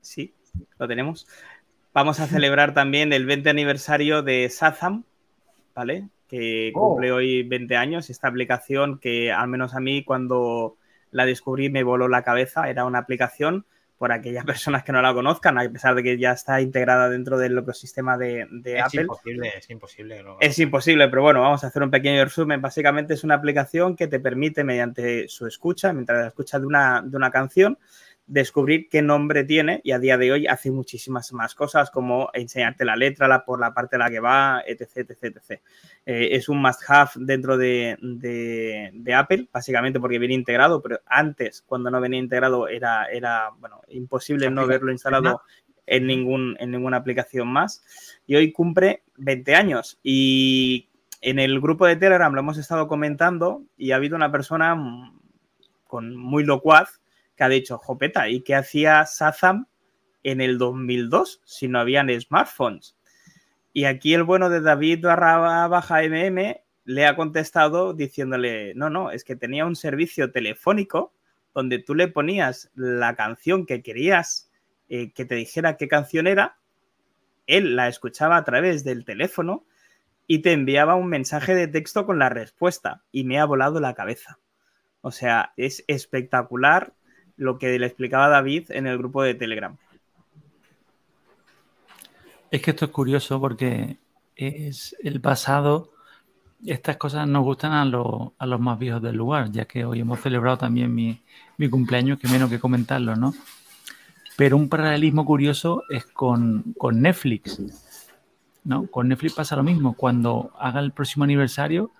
D: sí, lo tenemos. Vamos a celebrar también el 20 aniversario de Sazam, ¿vale? Que
B: Oh.
D: cumple hoy 20 años. Esta aplicación que, al menos a mí, cuando la descubrí, me voló la cabeza. Era una aplicación, por aquellas personas que no la conozcan, a pesar de que ya está integrada dentro del ecosistema de, de
B: es
D: Apple.
B: imposible, es imposible.
D: Es imposible, pero bueno, vamos a hacer un pequeño resumen. Básicamente es una aplicación que te permite, mediante su escucha, mientras la escucha de una, de una canción, descubrir qué nombre tiene y a día de hoy hace muchísimas más cosas como enseñarte la letra, la, por la parte en la que va, etc. etc, etc. Eh, es un must-have dentro de, de- de Apple, básicamente porque viene integrado, pero antes, cuando no venía integrado, era, era bueno, imposible no haberlo instalado en, ningún, en ninguna aplicación más. Y hoy cumple 20 años. Y en el grupo de Telegram lo hemos estado comentando y ha habido una persona con muy locuaz que ha dicho, Jopeta, ¿y qué hacía Sazam en el 2002 si no habían smartphones? Y aquí el bueno de David barra baja MM le ha contestado diciéndole, no, no, es que tenía un servicio telefónico donde tú le ponías la canción que querías eh, que te dijera qué canción era, él la escuchaba a través del teléfono y te enviaba un mensaje de texto con la respuesta y me ha volado la cabeza. O sea, es espectacular lo que le explicaba David en el grupo de Telegram.
C: Es que esto es curioso porque es el pasado. Estas cosas nos gustan a, los- a los más viejos del lugar, ya que hoy hemos celebrado también mi, mi cumpleaños, que menos que comentarlo, ¿no? Pero un paralelismo curioso es con, con Netflix, ¿no? Con Netflix pasa lo mismo. Cuando haga el próximo aniversario,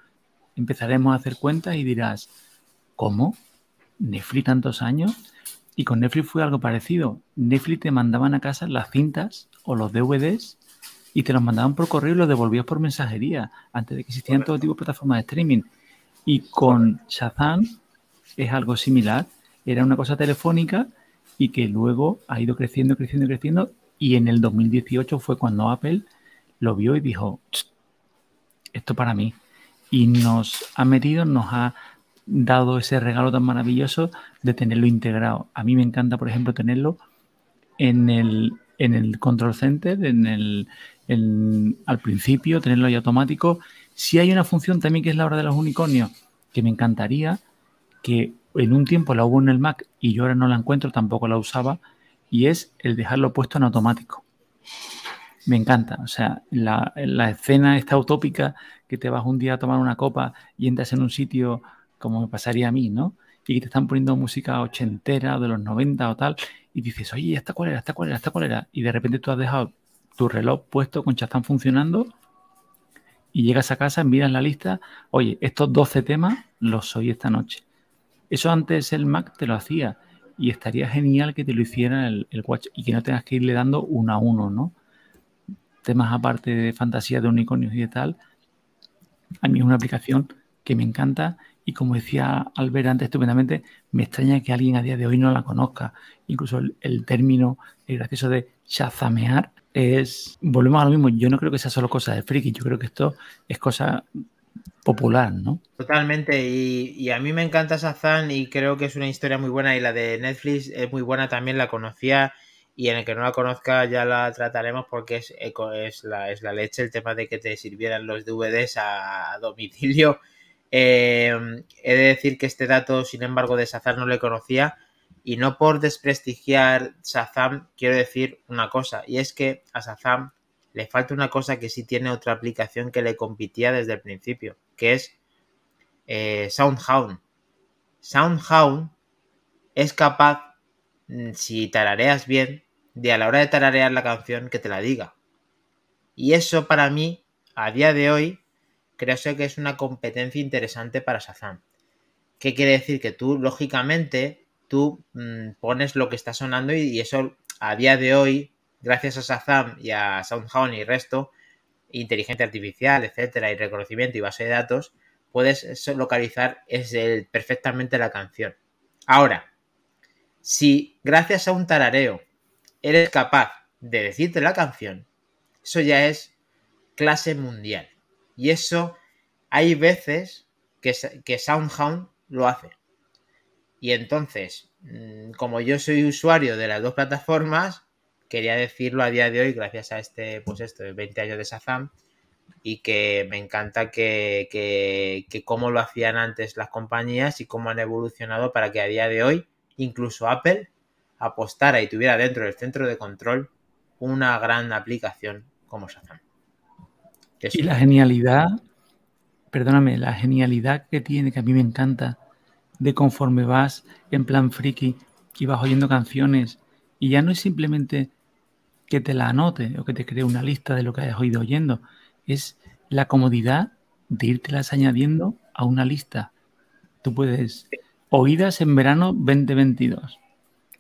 C: empezaremos a hacer cuentas y dirás, ¿cómo? ¿Netflix tantos años? Y con Netflix fue algo parecido. Netflix te mandaban a casa las cintas o los DVDs y te los mandaban por correo y los devolvías por mensajería antes de que existieran todo tipo de plataformas de streaming. Y con Shazam es algo similar. Era una cosa telefónica y que luego ha ido creciendo, creciendo, creciendo. Y en el 2018 fue cuando Apple lo vio y dijo, "Tsk, esto para mí. Y nos ha metido, nos ha dado ese regalo tan maravilloso de tenerlo integrado. A mí me encanta, por ejemplo, tenerlo en el, en el control center, en el, al principio, tenerlo ahí automático. Si hay una función también que es la hora de los unicornios, que me encantaría, que en un tiempo la hubo en el Mac y yo ahora no la encuentro, tampoco la usaba, y es el dejarlo puesto en automático. Me encanta, o sea, la, la escena esta utópica que te vas un día a tomar una copa y entras en un sitio como me pasaría a mí, ¿no? Y te están poniendo música ochentera o de los 90 o tal, y dices, oye, ¿esta cuál era? ¿Esta cuál era? ¿Esta cuál era? Y de repente tú has dejado tu reloj puesto con Shazam funcionando y llegas a casa, miras la lista, oye, estos 12 temas los oí esta noche. Eso antes el Mac te lo hacía y estaría genial que te lo hiciera el, Watch y que no tengas que irle dando uno a uno, ¿no? Temas aparte de fantasía de unicornios y de tal, a mí es una aplicación que me encanta y como decía Albert antes estupendamente, me extraña que alguien a día de hoy no la conozca. Incluso el, término gracioso de chazamear es, volvemos a lo mismo, yo no creo que sea solo cosa de friki, yo creo que esto es cosa popular, ¿no?
B: Totalmente, y, a mí me encanta Shazam y creo que es una historia muy buena y la de Netflix es muy buena, también la conocía y en el que no la conozca ya la trataremos porque es, es, la, es la leche el tema de que te sirvieran los DVDs a domicilio eh, he de decir que este dato, sin embargo, de Shazam no le conocía. Y no por desprestigiar Shazam, quiero decir una cosa. Y es que a Shazam le falta una cosa que sí tiene otra aplicación que le compitía desde el principio, que es eh, SoundHound. SoundHound es capaz, mm, si tarareas bien, de a la hora de tararear la canción que te la diga. Y eso para mí, a día de hoy, creo que es una competencia interesante para Shazam. ¿Qué quiere decir? Que tú, lógicamente, tú mm, pones lo que está sonando y, eso a día de hoy, gracias a Shazam y a SoundHound y resto, inteligencia artificial, etcétera, y reconocimiento y base de datos, puedes localizar perfectamente la canción. Ahora, si gracias a un tarareo eres capaz de decirte la canción, eso ya es clase mundial. Y eso hay veces que, que SoundHound lo hace. Y entonces, mm, como yo soy usuario de las dos plataformas, quería decirlo a día de hoy, gracias a este, pues esto, 20 años de Shazam, y que me encanta que, que, que cómo lo hacían antes las compañías y cómo han evolucionado para que a día de hoy, incluso Apple, apostara y tuviera dentro del centro de control una gran aplicación como Shazam.
C: Y la genialidad, perdóname, la genialidad que tiene, que a mí me encanta, de conforme vas en plan friki y vas oyendo canciones, y ya no es simplemente que te la anote o que te cree una lista de lo que hayas oído oyendo, es la comodidad de irtelas añadiendo a una lista. Tú puedes, oídas en verano 2022,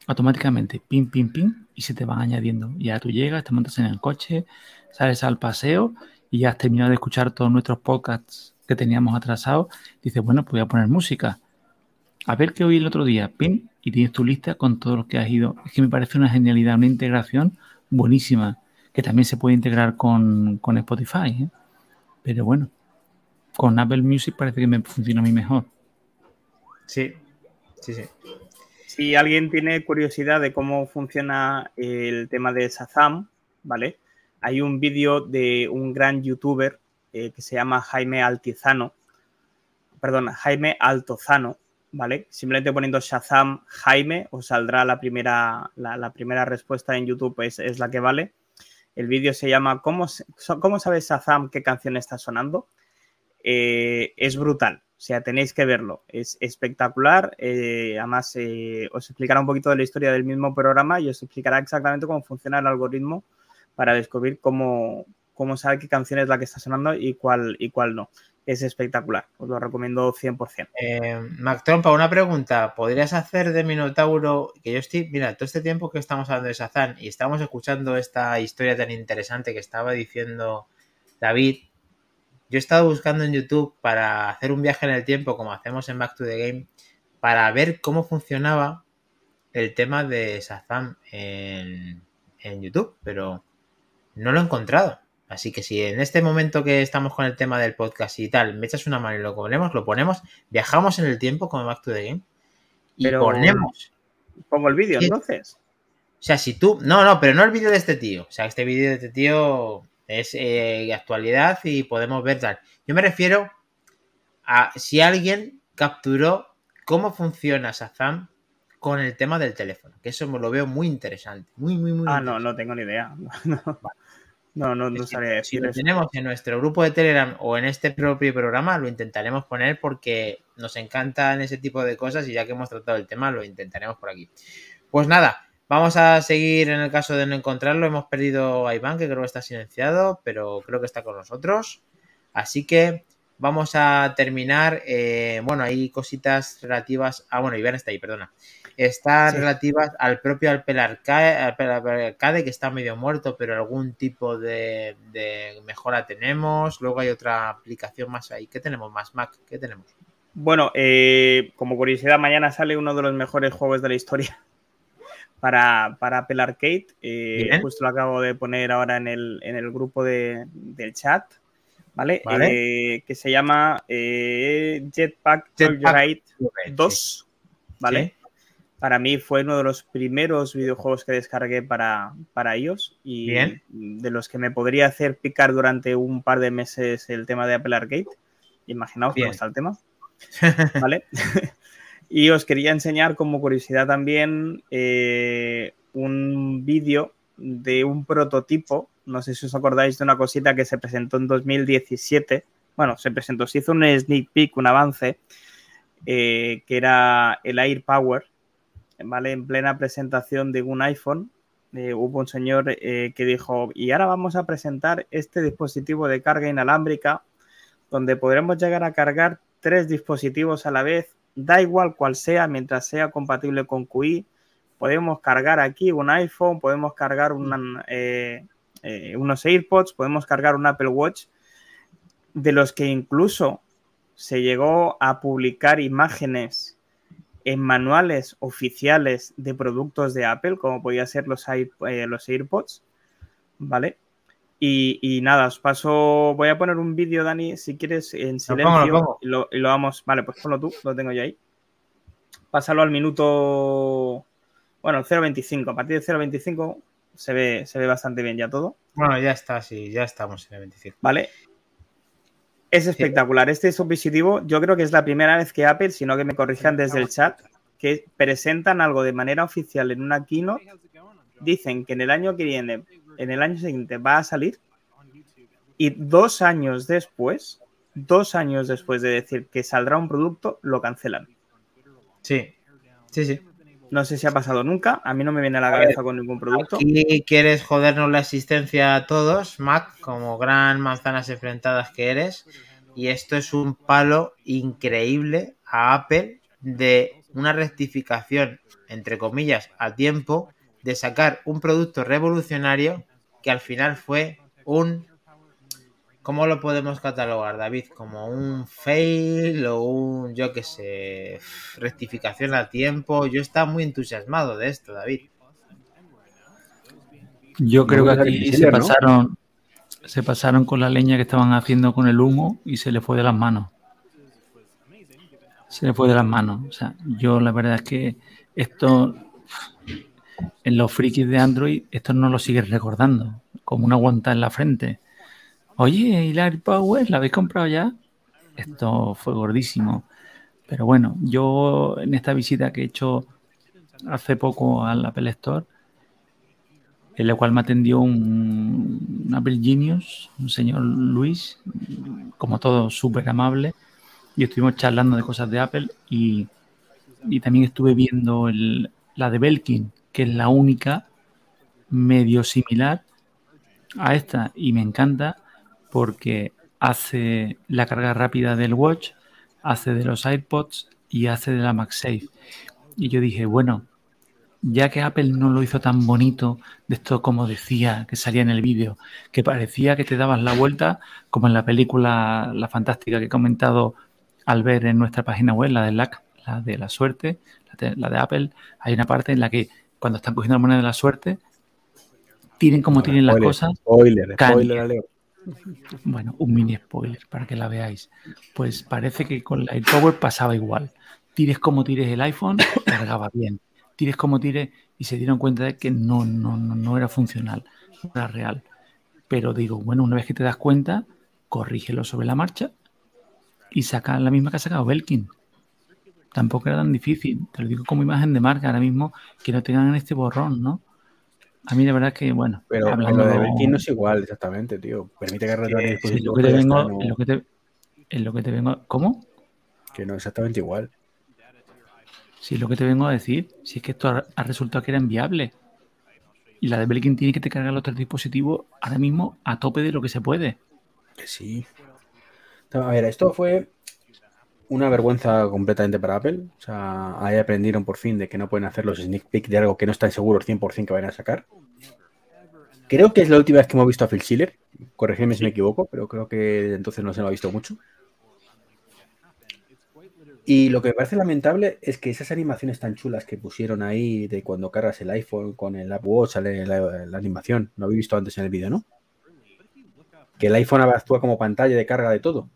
C: automáticamente, pim, pim, pim, y se te van añadiendo. Ya tú llegas, te montas en el coche, sales al paseo y has terminado de escuchar todos nuestros podcasts que teníamos atrasados, dices, bueno, pues voy a poner música. A ver qué oí el otro día, pin, y tienes tu lista con todo lo que has ido. Es que me parece una genialidad, una integración buenísima, que también se puede integrar con, Spotify. ¿eh? Pero bueno, con Apple Music parece que me funciona a mí mejor.
B: Sí, sí, sí.
D: Si alguien tiene curiosidad de cómo funciona el tema de Shazam, ¿vale? Hay un vídeo de un gran youtuber eh, que se llama Jaime Altizano, perdón, Jaime Altozano, ¿vale? Simplemente poniendo Shazam Jaime os saldrá la primera, la, primera respuesta en YouTube, es, es, la que vale. El vídeo se llama ¿Cómo, ¿Cómo sabes Shazam qué canción está sonando? Eh, es brutal, o sea, tenéis que verlo, es espectacular. Eh, además, os explicará un poquito de la historia del mismo programa y os explicará exactamente cómo funciona el algoritmo para descubrir cómo, cómo sabe qué canción es la que está sonando y cuál, y cuál no. Es espectacular, os lo recomiendo 100%.
B: Eh, Mac Trompa, una pregunta. ¿Podrías hacer de Minotauro, que yo estoy, mira, todo este tiempo que estamos hablando de Sazán y estamos escuchando esta historia tan interesante que estaba diciendo David, yo he estado buscando en YouTube para hacer un viaje en el tiempo, como hacemos en Back to the Game, para ver cómo funcionaba el tema de Sazam en, en YouTube, pero no lo he encontrado. Así que si en este momento que estamos con el tema del podcast y tal, me echas una mano y lo ponemos, lo ponemos, viajamos en el tiempo como Back to the Game y ponemos.
D: Pongo el vídeo entonces.
B: O sea, si tú. No, no, pero no el vídeo de este tío. O sea, este vídeo de este tío es eh, actualidad y podemos ver tal. Yo me refiero a si alguien capturó cómo funciona Shazam con el tema del teléfono, que eso me lo veo muy interesante. Muy, muy, muy.
D: Ah, no, no tengo ni idea. No, no, no sabría decir.
B: Si lo tenemos en nuestro grupo de Telegram o en este propio programa, lo intentaremos poner porque nos encantan ese tipo de cosas y ya que hemos tratado el tema, lo intentaremos por aquí. Pues nada, Vamos a seguir en el caso de no encontrarlo. Hemos perdido a Iván, que creo que está silenciado, pero creo que está con nosotros. Así que vamos a terminar. eh, bueno, hay cositas relativas. Ah, bueno, Iván está ahí, perdona. Están
A: Sí.
B: relativas al propio Apple Arcade, Apple Arcade, que está medio muerto, pero algún tipo de, de mejora tenemos. Luego hay otra aplicación más ahí. ¿Qué tenemos más? Mac, ¿qué tenemos?
D: Bueno, eh, como curiosidad, mañana sale uno de los mejores juegos de la historia para, para Apple Arcade. Eh, justo lo acabo de poner ahora en el, en el grupo de- del chat, ¿vale?
B: Vale.
D: Eh, que se llama eh, Jetpack
B: Jetpack
D: Joyride
B: Sí.
D: 2, ¿vale?
B: Sí.
D: Para mí fue uno de los primeros videojuegos que descargué para, para iOS y
B: Bien.
D: de los que me podría hacer picar durante un par de meses el tema de Apple Arcade. Imaginaos
B: Bien.
D: cómo está el tema. ¿Vale? y os quería enseñar como curiosidad también eh, un vídeo de un prototipo. No sé si os acordáis de una cosita que se presentó en 2017. Bueno, se presentó, se hizo un sneak peek, un avance, eh, que era el Air Power, ¿vale? En plena presentación de un iPhone. eh, hubo un señor eh, que dijo, y ahora vamos a presentar este dispositivo de carga inalámbrica donde podremos llegar a cargar tres dispositivos a la vez, da igual cual sea, mientras sea compatible con QI. Podemos cargar aquí un iPhone, podemos cargar una, eh, eh, unos AirPods, podemos cargar un Apple Watch, de los que incluso se llegó a publicar imágenes en manuales oficiales de productos de Apple, como podía ser los, eh, los AirPods, ¿vale? Y, y nada, os paso, voy a poner un vídeo, Dani, si quieres, en
B: pongo, lo
D: silencio.
B: pongo.
D: Y, lo, y lo vamos, vale, pues ponlo tú, lo tengo yo ahí. Pásalo al minuto, bueno, 0.25. A partir de 0.25 se ve, se ve bastante bien ya todo.
B: Bueno, ya está, sí, ya estamos en el 25.
D: ¿Vale? Es espectacular. Este dispositivo, yo creo que es la primera vez que Apple, si no que me corrijan desde el chat, que presentan algo de manera oficial en una keynote, dicen que en el año que viene, en el año siguiente va a salir, y dos años después, dos años después de decir que saldrá un producto, lo cancelan.
B: Sí, sí, sí.
D: No sé si ha pasado nunca, a mí no me viene a la cabeza con ningún producto.
B: Aquí quieres jodernos la existencia a todos, Mac, como gran manzanas enfrentadas que eres. Y esto es un palo increíble a Apple de una rectificación, entre comillas, a tiempo, de sacar un producto revolucionario que al final fue un... ¿Cómo lo podemos catalogar, David? Como un fail o un, yo qué sé, rectificación a tiempo. Yo estaba muy entusiasmado de esto, David.
C: Yo creo que aquí se pasaron, se pasaron con la leña que estaban haciendo con el humo y se le fue de las manos. Se le fue de las manos. O sea, yo la verdad es que esto en los frikis de Android, esto no lo sigues recordando, como una guanta en la frente. Oye, ¿y la AirPower la habéis comprado ya? Esto fue gordísimo. Pero bueno, yo en esta visita que he hecho hace poco al Apple Store, en la cual me atendió un, Apple Genius, un señor Luis, como todo súper amable, y estuvimos charlando de cosas de Apple y, y también estuve viendo la de Belkin, que es la única medio similar a esta y me encanta porque hace la carga rápida del Watch, hace de los iPods y hace de la MagSafe. Y yo dije, bueno, ya que Apple no lo hizo tan bonito, de esto como decía que salía en el vídeo, que parecía que te dabas la vuelta, como en la película La Fantástica que he comentado al ver en nuestra página web, la de LAC, la de la suerte, la de, la de Apple, hay una parte en la que cuando están cogiendo la moneda de la suerte, tienen como tienen las cosas,
A: Spoiler, spoiler.
C: Bueno, un mini spoiler para que la veáis. Pues parece que con la AirPower pasaba igual. Tires como tires el iPhone, cargaba bien. Tires como tires y se dieron cuenta de que no, no, no, no era funcional, no era real. Pero digo, bueno, una vez que te das cuenta, corrígelo sobre la marcha y saca la misma que ha sacado Belkin. Tampoco era tan difícil. Te lo digo como imagen de marca ahora mismo, que no tengan este borrón, ¿no? A mí la verdad que, bueno,
A: Pero,
C: hablando
A: pero de Belkin no es igual, exactamente, tío. Permite que el
C: Sí, en lo que te vengo,
A: no-
C: en lo que te, en lo que te vengo, ¿cómo?
A: que no es exactamente igual.
C: Si es lo que te vengo a decir, si es que esto ha, ha resultado que era inviable. Y la de Belkin tiene que te cargar los tres dispositivos ahora mismo a tope de lo que se puede.
A: Que sí. A ver, esto fue una vergüenza completamente para Apple. O sea, ahí aprendieron por fin de que no pueden hacer los sneak peek de algo que no están seguros 100% que vayan a sacar. Creo que es la última vez que hemos visto a Phil Schiller. Corregidme si me equivoco, pero creo que desde entonces no se lo ha visto mucho. Y lo que me parece lamentable es que esas animaciones tan chulas que pusieron ahí de cuando cargas el iPhone con el Apple Watch, sale la, la animación, no habéis visto antes en el vídeo, ¿no? Que el iPhone actúa como pantalla de carga de todo.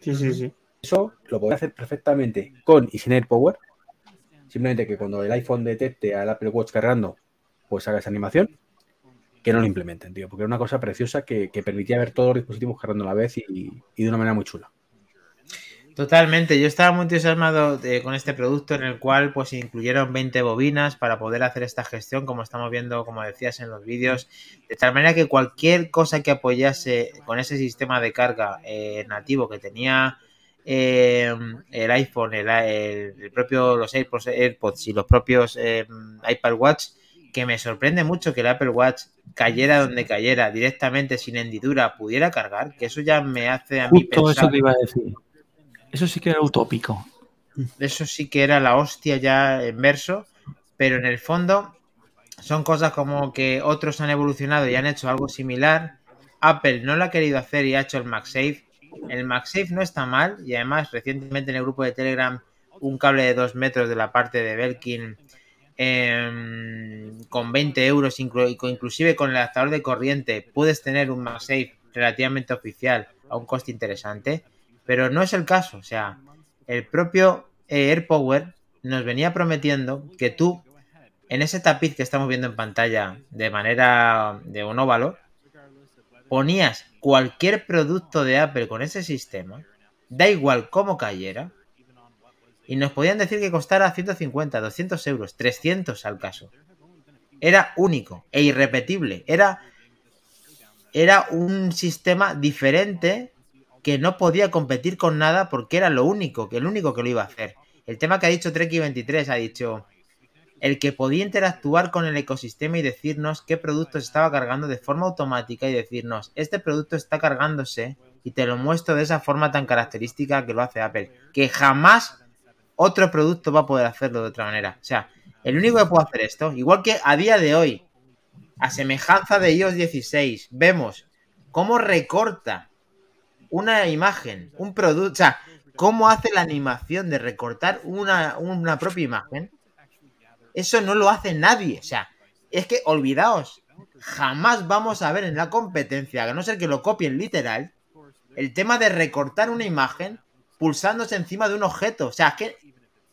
D: Sí, sí, sí.
A: Eso lo podría hacer perfectamente con y sin AirPower. Simplemente que cuando el iPhone detecte al Apple Watch cargando, pues haga esa animación. Que no lo implementen, tío. Porque era una cosa preciosa que, permitía ver todos los dispositivos cargando a la vez y, de una manera muy chula.
B: Totalmente, yo estaba muy entusiasmado con este producto en el cual pues incluyeron 20 bobinas para poder hacer esta gestión, como estamos viendo, como decías en los vídeos, de tal manera que cualquier cosa que apoyase con ese sistema de carga eh, nativo que tenía eh, el iPhone, el, el- el propio los AirPods, AirPods y los propios eh, iPad Watch, que me sorprende mucho que el Apple Watch cayera donde cayera, directamente sin hendidura, pudiera cargar, que eso ya me hace a mí
C: Justo
B: pensar...
C: eso te iba a decir. Eso sí que era utópico.
B: eso sí que era la hostia ya en verso, pero en el fondo son cosas como que otros han evolucionado y han hecho algo similar. Apple no lo ha querido hacer y ha hecho el MagSafe. El MagSafe no está mal y además recientemente en el grupo de Telegram un cable de 2 metros de la parte de Belkin em, con 20 euros, inclu- inclusive con el adaptador de corriente, puedes tener un MagSafe relativamente oficial a un coste interesante, pero no es el caso. O sea, el propio eh, AirPower nos venía prometiendo que tú, en ese tapiz que estamos viendo en pantalla de manera de un óvalo, ponías cualquier producto de Apple con ese sistema, da igual cómo cayera, y nos podían decir que costara 150, 200 euros, 300 al caso. Era único e irrepetible. Era, era un sistema diferente que no podía competir con nada porque era lo único, que el único que lo iba a hacer. El tema que ha dicho Treki23 ha dicho el que podía interactuar con el ecosistema y decirnos qué producto se estaba cargando de forma automática y decirnos este producto está cargándose y te lo muestro de esa forma tan característica que lo hace Apple, que jamás otro producto va a poder hacerlo de otra manera. O sea, el único que puede hacer esto, igual que a día de hoy, a semejanza de iOS 16, vemos cómo recorta una imagen, un producto, o sea, cómo hace la animación de recortar una, una propia imagen, eso no lo hace nadie. O sea, es que olvidaos, jamás vamos a ver en la competencia, a no ser que lo copien literal, el tema de recortar una imagen pulsándose encima de un objeto. O sea, es que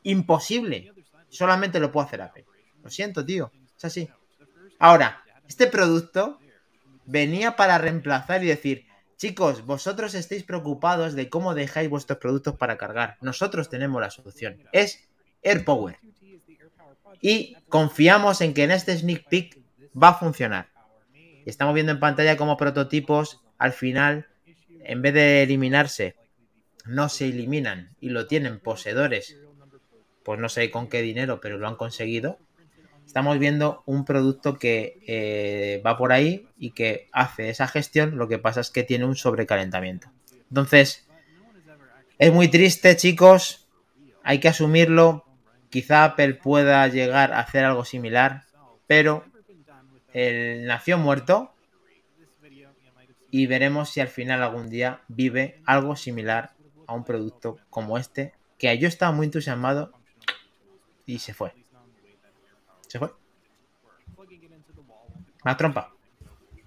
B: imposible. Solamente lo puede hacer Apple. Lo siento, tío. Es así. Ahora, este producto venía para reemplazar y decir, chicos, vosotros estáis preocupados de cómo dejáis vuestros productos para cargar. Nosotros tenemos la solución. Es AirPower. Y confiamos en que en este sneak peek va a funcionar. Estamos viendo en pantalla como prototipos al final, en vez de eliminarse, no se eliminan y lo tienen poseedores. Pues no sé con qué dinero, pero lo han conseguido. Estamos viendo un producto que eh, va por ahí y que hace esa gestión. Lo que pasa es que tiene un sobrecalentamiento. Entonces, es muy triste, chicos. Hay que asumirlo. Quizá Apple pueda llegar a hacer algo similar, pero él nació muerto y veremos si al final algún día vive algo similar a un producto como este, que yo estaba muy entusiasmado y se fue. Se fue. Más trompa.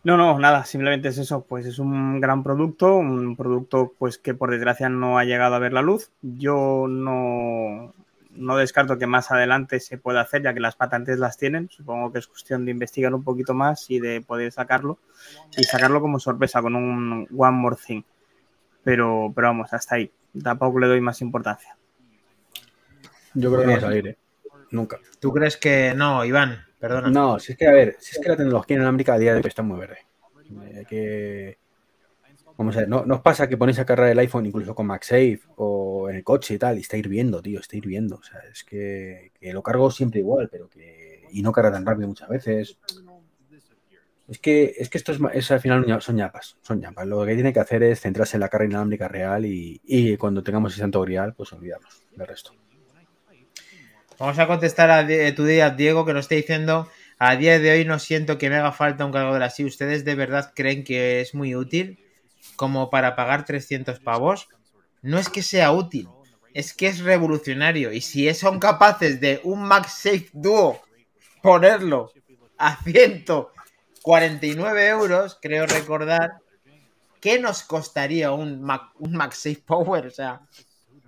D: No, no, nada, simplemente es eso, pues es un gran producto, un producto pues que por desgracia no ha llegado a ver la luz. Yo no, no descarto que más adelante se pueda hacer, ya que las patentes las tienen. Supongo que es cuestión de investigar un poquito más y de poder sacarlo y sacarlo como sorpresa con un One More Thing. Pero, pero vamos, hasta ahí. Tampoco le doy más importancia.
A: Yo creo que no va a salir, ¿eh? Nunca.
B: ¿Tú crees que no, Iván? Perdona.
A: No, si es que, a ver, si es que la tecnología inalámbrica a día de hoy está muy verde. Hay que, Vamos a ver, ¿no, ¿no os pasa que ponéis a cargar el iPhone incluso con MagSafe o en el coche y tal? Y está hirviendo, tío, está hirviendo. O sea, es que, lo cargo siempre igual, pero que. Y no carga tan rápido muchas veces. Es que, es que esto es, es al final son ñapas, son ñapas. Lo que tiene que hacer es centrarse en la carga inalámbrica real y, cuando tengamos el santo grial, pues olvidarnos del resto.
B: Vamos a contestar a tu día, Diego, que nos está diciendo. A día de hoy no siento que me haga falta un cargador así. ¿Ustedes de verdad creen que es muy útil como para pagar 300 pavos? No es que sea útil, es que es revolucionario. Y si son capaces de un MagSafe Duo ponerlo a 149 euros, creo recordar, ¿qué nos costaría un, Mac, un MagSafe Power? O sea,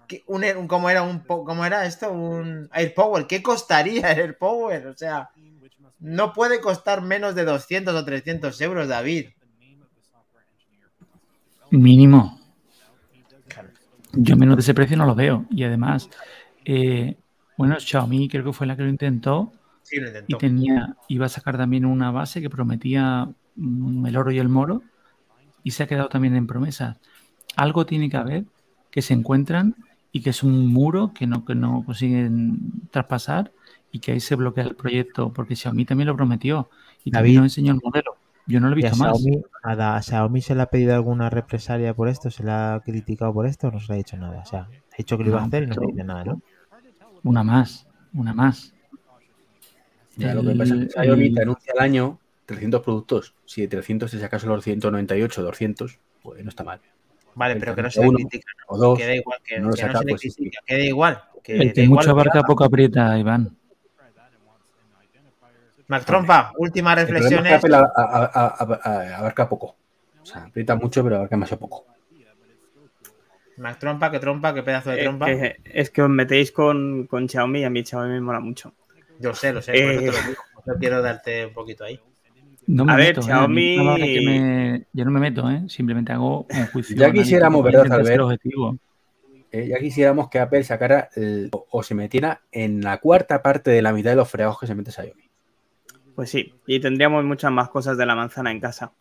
B: ¿qué- un, un- ¿cómo, era un, ¿cómo era esto? Un AirPower. ¿Qué costaría el AirPower? O sea, no puede costar menos de 200 o 300 euros, David.
C: Mínimo. Yo menos de ese precio no lo veo. Y además, eh, bueno, Xiaomi creo que fue la que lo intentó
B: Sí, lo
C: y tenía, iba a sacar también una base que prometía mm, el oro y el moro y se ha quedado también en promesas. Algo tiene que haber que se encuentran y que es un muro que no, que no consiguen traspasar y que ahí se bloquea el proyecto porque Xiaomi también lo prometió y también
E: David.
C: nos enseñó el modelo. Yo no lo he
E: ¿Y a
C: visto más.
E: Xiaomi, a, Xiaomi se le ha pedido alguna represalia por esto? ¿Se le ha criticado por esto o no se le ha dicho nada? O sea, ha dicho que lo iba a
C: No,
E: hacer y no se
C: pero-
E: dice nada, ¿no?
C: Una más, una más.
A: Ya, lo que pasa es que Xiaomi
C: el-
A: te anuncia al año 300 productos. Si de 300 te sacas los 198, 200, pues no está mal.
B: Vale, pero que no se le critica.
A: O dos.
B: Que da igual, que,
A: no lo
B: que no
A: saca,
B: se le
A: pues sí,
B: critica. Que da igual. Que
C: El que mucho abarca poco aprieta, Iván.
B: Mac Trompa, últimas
A: El problema es que
B: reflexiones.
A: Apple a- a- a- a- abarca poco. O sea, aprieta mucho, pero abarca demasiado poco.
B: Mac Trompa, que trompa, que pedazo de
D: Eh,
B: trompa.
D: que- es que os metéis con, con Xiaomi y a mí Xiaomi me mola mucho.
B: Yo sé, lo sé, por eso
D: Eh.
B: te lo digo. Yo quiero darte un poquito ahí.
C: No me
D: A ver,
C: meto, ¿eh?
D: Xiaomi-
C: me me- Yo no me meto, ¿eh? Simplemente hago un juicio.
A: Ya quisiéramos, ¿verdad, Albert?
C: objetivo.
A: Eh, ya quisiéramos que Apple sacara el- o, o se metiera en la cuarta parte de la mitad de los fregados que se mete Xiaomi.
D: Pues sí, y tendríamos muchas más cosas de la manzana en casa.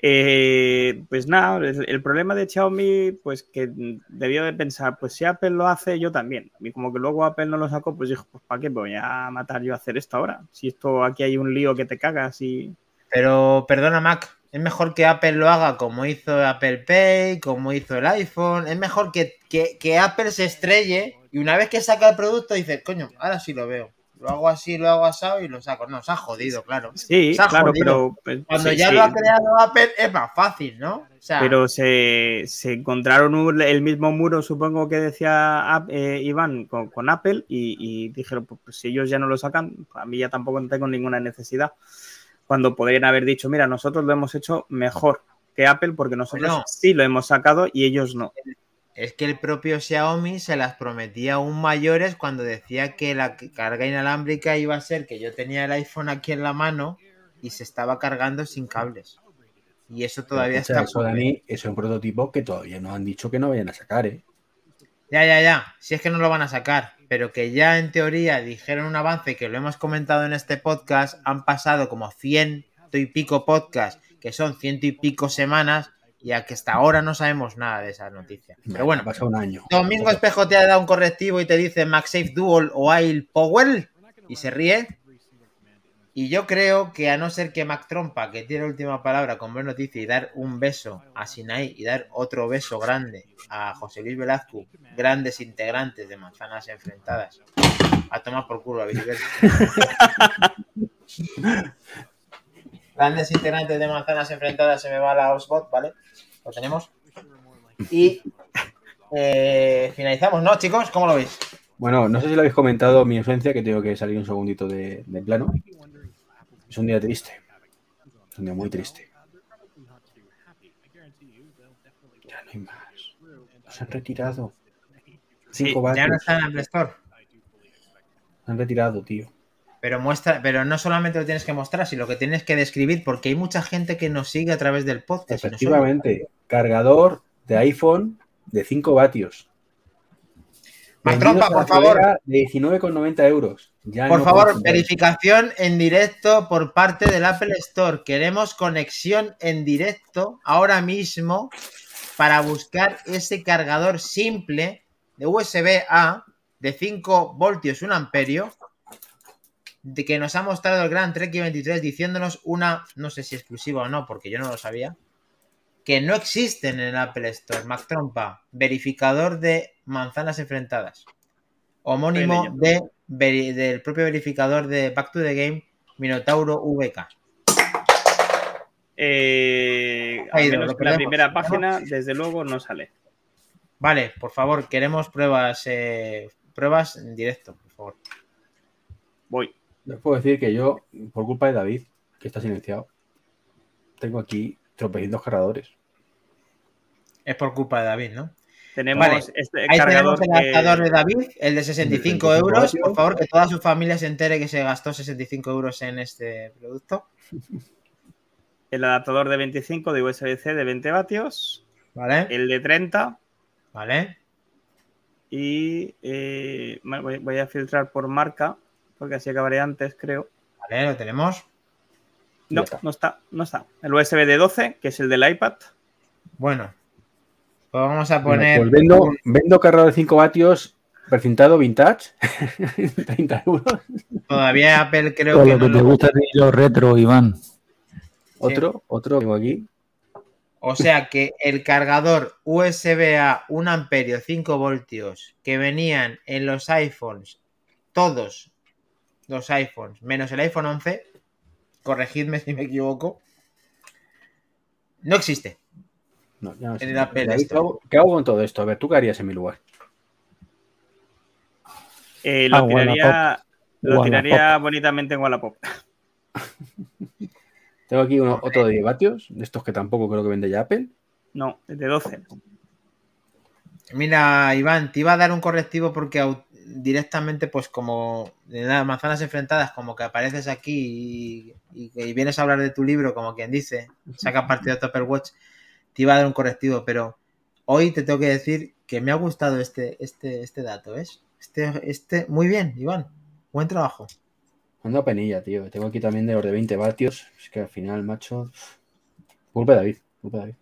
D: Eh, pues nada, el, problema de Xiaomi, pues que debió de pensar, pues si Apple lo hace, yo también. Y como que luego Apple no lo sacó, pues dijo, pues ¿para qué voy a matar yo a hacer esto ahora? Si esto aquí hay un lío que te cagas y...
B: Pero perdona, Mac, es mejor que Apple lo haga como hizo Apple Pay, como hizo el iPhone. Es mejor que, que- Apple se estrelle y una vez que saca el producto dice, coño, ahora sí lo veo. Lo hago así, lo hago asado y lo saco. No, se ha jodido, claro.
D: Sí, claro,
B: jodido.
D: pero... pues,
B: Cuando
D: sí,
B: ya
D: sí.
B: lo ha creado Apple es más fácil, ¿no? O sea,
D: Pero se, se encontraron un- el mismo muro, supongo que decía eh, Iván, con, con Apple y, y dijeron, pues, pues, si ellos ya no lo sacan, a mí ya tampoco tengo ninguna necesidad. Cuando podrían haber dicho, mira, nosotros lo hemos hecho mejor que Apple porque nosotros sí lo hemos sacado y ellos no.
B: Es que el propio Xiaomi se las prometía aún mayores cuando decía que la carga inalámbrica iba a ser que yo tenía el iPhone aquí en la mano y se estaba cargando sin cables. Y eso todavía
A: Escucha,
B: está
A: eso. Dani, es un prototipo que todavía no han dicho que no vayan a sacar, ¿eh?
B: Ya, ya, ya. Si es que no lo van a sacar, pero que ya en teoría dijeron un avance que lo hemos comentado en este podcast, han pasado como ciento y pico podcasts, que son ciento y pico semanas, y a que hasta ahora no sabemos nada de esa noticia. Pero bueno,
A: pasado un año.
B: Domingo Espejo te ha dado un correctivo y te dice MagSafe Dual o Ail Powell y se ríe. Y yo creo que a no ser que Mac Trompa, que tiene la última palabra con buena noticia y dar un beso a Sinai y dar otro beso grande a José Luis Velazco, grandes integrantes de Manzanas Enfrentadas, a tomar por culo a Billy Grandes integrantes de Manzanas Enfrentadas, se me va la Osbot, ¿vale? Lo tenemos. Y eh, finalizamos, ¿no, chicos? ¿Cómo lo veis?
A: Bueno, no sé si lo habéis comentado, mi ausencia, que tengo que salir un segundito de, de plano. Es un día triste. Es un día muy triste. Ya no hay más. Nos han retirado. Cinco
B: Ya no
A: vatios.
B: está en Apple Store.
A: Nos han retirado, tío.
B: Pero muestra, pero no solamente lo tienes que mostrar, sino que tienes que describir, porque hay mucha gente que nos sigue a través del podcast. no
A: Efectivamente. Cargador de iPhone de 5 vatios.
B: Vale, Trompa, por favor.
A: De 19,90 euros. Ya
B: Por
A: no
B: favor, verificación en directo por parte del Apple Store. Queremos conexión en directo ahora mismo para buscar ese cargador simple de USB A de 5 voltios 1 amperio de que nos ha mostrado el gran Trek 23 diciéndonos una, no sé si exclusiva o no, porque yo no lo sabía, que no existen en el Apple Store. Mac Trompa, verificador de manzanas enfrentadas. Homónimo de, veri- del propio verificador de Back to the Game, Minotauro VK.
D: Eh, menos
B: lo
D: que la primera página, desde luego, no sale.
B: Vale, por favor, queremos pruebas, eh, pruebas en directo, por favor.
D: Voy.
A: Les puedo decir que yo, por culpa de David, que está silenciado, tengo aquí tropecientos cargadores.
B: Es por culpa de David, ¿no?
D: Tenemos
B: Vale.
D: este
B: Ahí
D: cargador
B: tenemos el
D: que-
B: adaptador de David, el de 65
A: de 65
B: euros. Por favor, que toda su familia se entere que se gastó 65 euros en este producto.
D: el adaptador de 25 de USB-C de 20 vatios,
B: ¿Vale?
D: el de 30
B: ¿Vale?
D: y eh, voy a filtrar por marca porque así acabaré antes, creo.
B: Vale, lo tenemos.
D: No, no está, no está. El USB de 12, que es el del iPad.
B: Bueno, pues vamos a
A: Bueno,
B: poner.
A: pues vendo, vendo cargador de 5 vatios precintado vintage, 30 euros.
B: Todavía Apple creo
C: Con
B: que
C: lo
B: no
C: que te
B: lo-
C: gusta a ti los retro, Iván.
A: Otro, otro tengo aquí.
B: O sea que el cargador USB-A 1 amperio 5 voltios que venían en los iPhones, todos los iPhones, menos el iPhone 11, corregidme si me equivoco, no existe.
A: No, ya no sé.
B: En el Apple
A: David, ¿qué, hago, qué hago con todo esto? A ver, ¿tú qué harías en mi lugar?
D: Eh, lo
C: Ah,
D: tiraría, lo tiraría bonitamente en Wallapop.
A: Tengo aquí uno, otro de 10 vatios, de estos que tampoco creo que vende ya Apple.
D: No, el de 12.
B: Mira, Iván, te iba a dar un correctivo porque directamente, pues como de nada, manzanas enfrentadas, como que apareces aquí y, y- y vienes a hablar de tu libro, como quien dice, saca partido de Topper Watch, te iba a dar un correctivo, pero hoy te tengo que decir que me ha gustado este, este, este dato, ¿ves? Este, este, muy bien, Iván, buen trabajo.
A: Ando a penilla, tío. Tengo aquí también de los de 20 vatios. Es que al final, macho. Culpa de David. Culpa de David.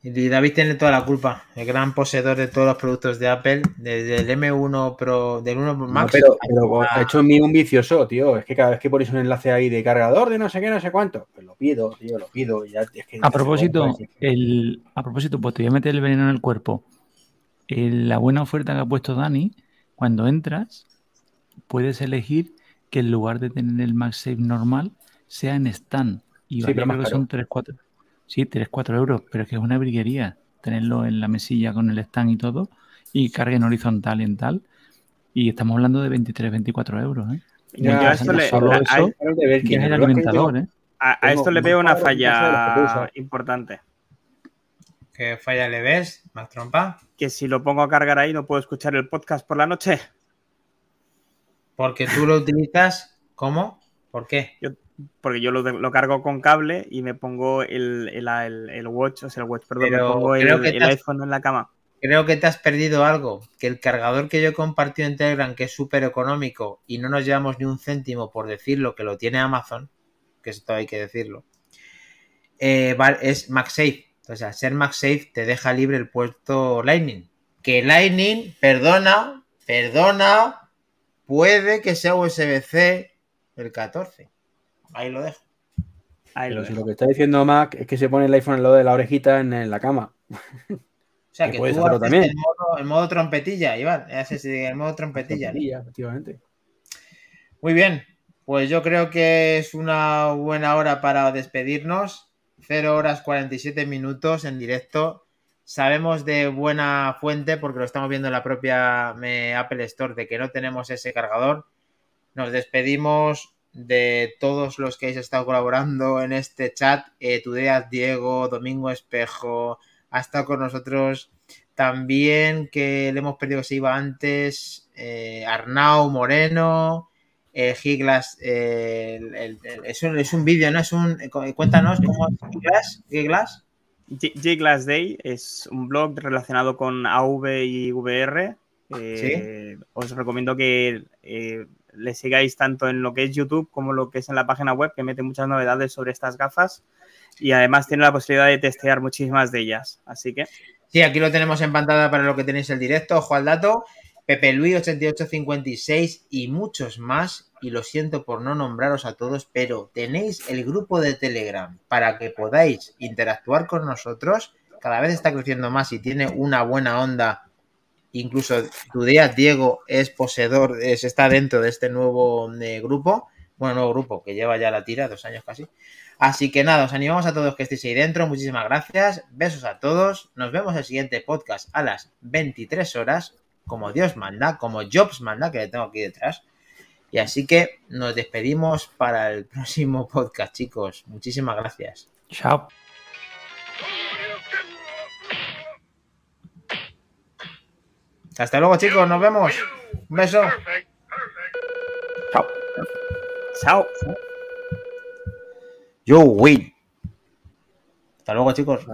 B: Y David tiene toda la culpa, el gran poseedor de todos los productos de Apple, desde el M1 Pro, del 1 Pro
A: No,
B: Max.
A: pero, pero hecho en mí un vicioso, tío. Es que cada vez que ponéis un enlace ahí de cargador de no sé qué, no sé cuánto, pues lo pido, tío, lo pido. y ya, es que-
C: A propósito, el, a propósito, pues te voy a meter el veneno en el cuerpo. El- la buena oferta que ha puesto Dani, cuando entras, puedes elegir que en lugar de tener el MagSafe normal, sea en stand. Y
A: Sí,
C: vale,
A: pero más
C: que son 3, 4. Sí, 3, 4 euros, pero es que es una briguería tenerlo en la mesilla con el stand y todo, y carga en horizontal y en tal. Y estamos hablando de 23, 24 euros. ¿eh?
A: Ya,
D: Yo a le-
C: solo eso,
A: ver
C: es el alimentador, ¿eh?
D: A, a
A: Tengo
D: esto le veo una falla importante.
B: ¿Qué falla le ves, Mac Trompa?
D: Que si lo pongo a cargar ahí no puedo escuchar el podcast por la noche.
B: Porque tú lo utilizas, ¿cómo? ¿Por qué?
D: Porque yo lo, lo cargo con cable y me pongo el, el, el- el watch, o sea, el watch, perdón,
B: Pero
D: me pongo el,
B: has-
D: iPhone en la cama.
B: Creo que te has perdido algo, que el cargador que yo he compartido en Telegram, que es súper económico y no nos llevamos ni un céntimo por decirlo, que lo tiene Amazon, que esto hay que decirlo, eh, es MagSafe. O sea, ser MagSafe te deja libre el puerto Lightning. Que Lightning, perdona, perdona, puede que sea USB-C el 14. Ahí lo dejo.
D: Ahí lo
A: si
D: dejo.
A: lo que está diciendo Mac es que se pone el iPhone al lado de la orejita en, en la cama.
B: O sea,
A: Que
B: que,
A: puedes
B: tú
A: hacerlo
B: haces
A: también.
B: el modo, el modo trompetilla, Iván. Haces el modo trompetilla. ¿no?
A: Trompetilla, efectivamente.
B: Muy bien, pues yo creo que es una buena hora para despedirnos. 0 horas 47 minutos en directo. Sabemos de buena fuente, porque lo estamos viendo en la propia eh, Apple Store, de que no tenemos ese cargador. Nos despedimos de todos los que habéis estado colaborando en este chat. Eh, Tudeas, Diego, Domingo Espejo, ha estado con nosotros también, que le hemos perdido que se iba antes, eh, Arnau Moreno, eh, Giglas, eh, el- el- el- es un, es un vídeo, ¿no? Es un, eh, cuéntanos cómo es Giglas, Giglas.
D: G-Glass Day es un blog relacionado con AV y VR Eh, os recomiendo que eh, le sigáis tanto en lo que es YouTube como lo que es en la página web, que mete muchas novedades sobre estas gafas y además tiene la posibilidad de testear muchísimas de ellas. Así que.
B: Sí, aquí lo tenemos en pantalla para lo que tenéis el directo. Ojo al dato. Pepe Luis 8856 y muchos más. Y lo siento por no nombraros a todos, pero tenéis el grupo de Telegram para que podáis interactuar con nosotros. Cada vez está creciendo más y tiene una buena onda. Incluso tu día, Diego, es poseedor, es, está dentro de este nuevo eh, grupo. Bueno, nuevo grupo que lleva ya la tira, dos años casi. Así que nada, os animamos a todos que estéis ahí dentro. Muchísimas gracias. Besos a todos. Nos vemos en el siguiente podcast a las 23 horas, como Dios manda, como Jobs manda, que le tengo aquí detrás. Y así que nos despedimos para el próximo podcast, chicos. Muchísimas gracias.
C: Chao.
B: Hasta luego, chicos. Nos vemos. Un beso.
A: Chao.
D: Chao.
B: You win. Hasta luego, chicos.